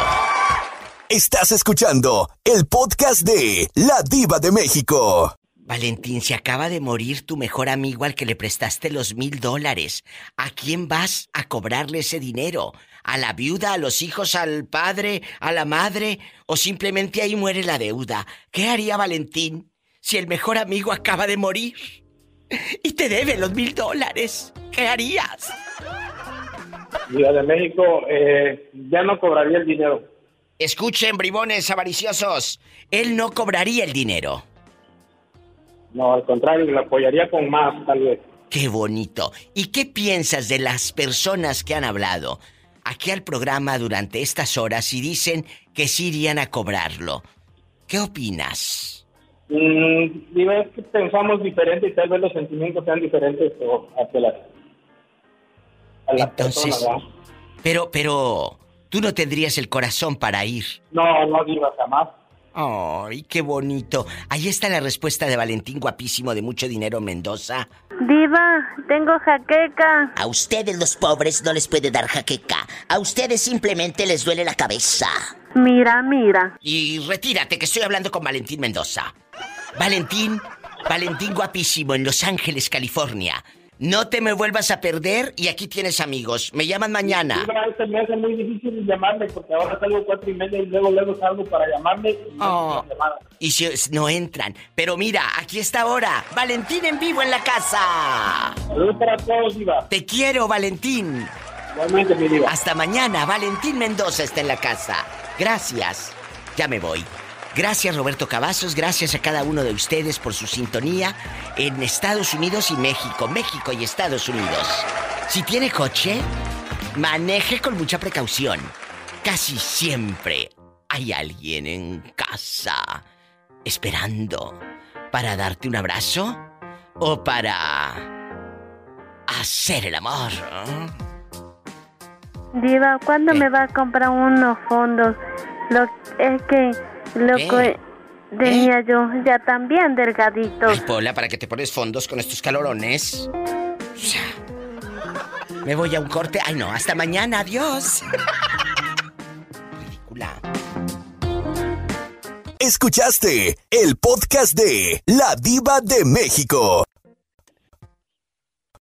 Estás escuchando el podcast de La Diva de México. Valentín, se acaba de morir tu mejor amigo al que le prestaste los mil dólares. ¿A quién vas a cobrarle ese dinero? ¿A la viuda, a los hijos, al padre, a la madre? ¿O simplemente ahí muere la deuda? ¿Qué haría Valentín si el mejor amigo acaba de morir? Y te debe los mil dólares. ¿Qué harías? Ciudad de México, eh, ya no cobraría el dinero. Escuchen, bribones avariciosos. Él no cobraría el dinero. No, al contrario, le apoyaría con más, tal vez. Qué bonito. ¿Y qué piensas de las personas que han hablado aquí al programa durante estas horas y dicen que sí irían a cobrarlo? ¿Qué opinas? Mm, digo, es que pensamos diferente y tal vez los sentimientos sean diferentes o, hacia las, a las Entonces, personas, ¿verdad? pero, pero, tú no tendrías el corazón para ir. No, no digo jamás. Ay, qué bonito. Ahí está la respuesta de Valentín guapísimo de mucho dinero Mendoza. Diva, tengo jaqueca. A ustedes los pobres no les puede dar jaqueca. A ustedes simplemente les duele la cabeza. Mira, mira. Y retírate, que estoy hablando con Valentín Mendoza. Valentín, Valentín guapísimo en Los Ángeles, California. No te me vuelvas a perder y aquí tienes amigos. Me llaman mañana. Se me hace muy difícil llamarme porque ahora salgo cuatro y media y luego luego salgo para llamarme. Y no Oh. Y si no entran. Pero mira, aquí está ahora. Valentín en vivo en la casa. Saludos para todos, Diva. Te quiero, Valentín. Igualmente, mi Diva. Hasta mañana. Valentín Mendoza está en la casa. Gracias. Ya me voy. Gracias Roberto Cavazos, gracias a cada uno de ustedes por su sintonía en Estados Unidos y México, México y Estados Unidos. Si tiene coche, maneje con mucha precaución. Casi siempre hay alguien en casa esperando para darte un abrazo o para hacer el amor. Diva, ¿cuándo me va a comprar unos fondos? Lo es que lo ¿Qué? que tenía yo ya también delgaditos. Ay, Pola, ¿para que te pones fondos con estos calorones? Me voy a un corte. Ay, no, hasta mañana. Adiós. Ridícula. Escuchaste el podcast de La Diva de México.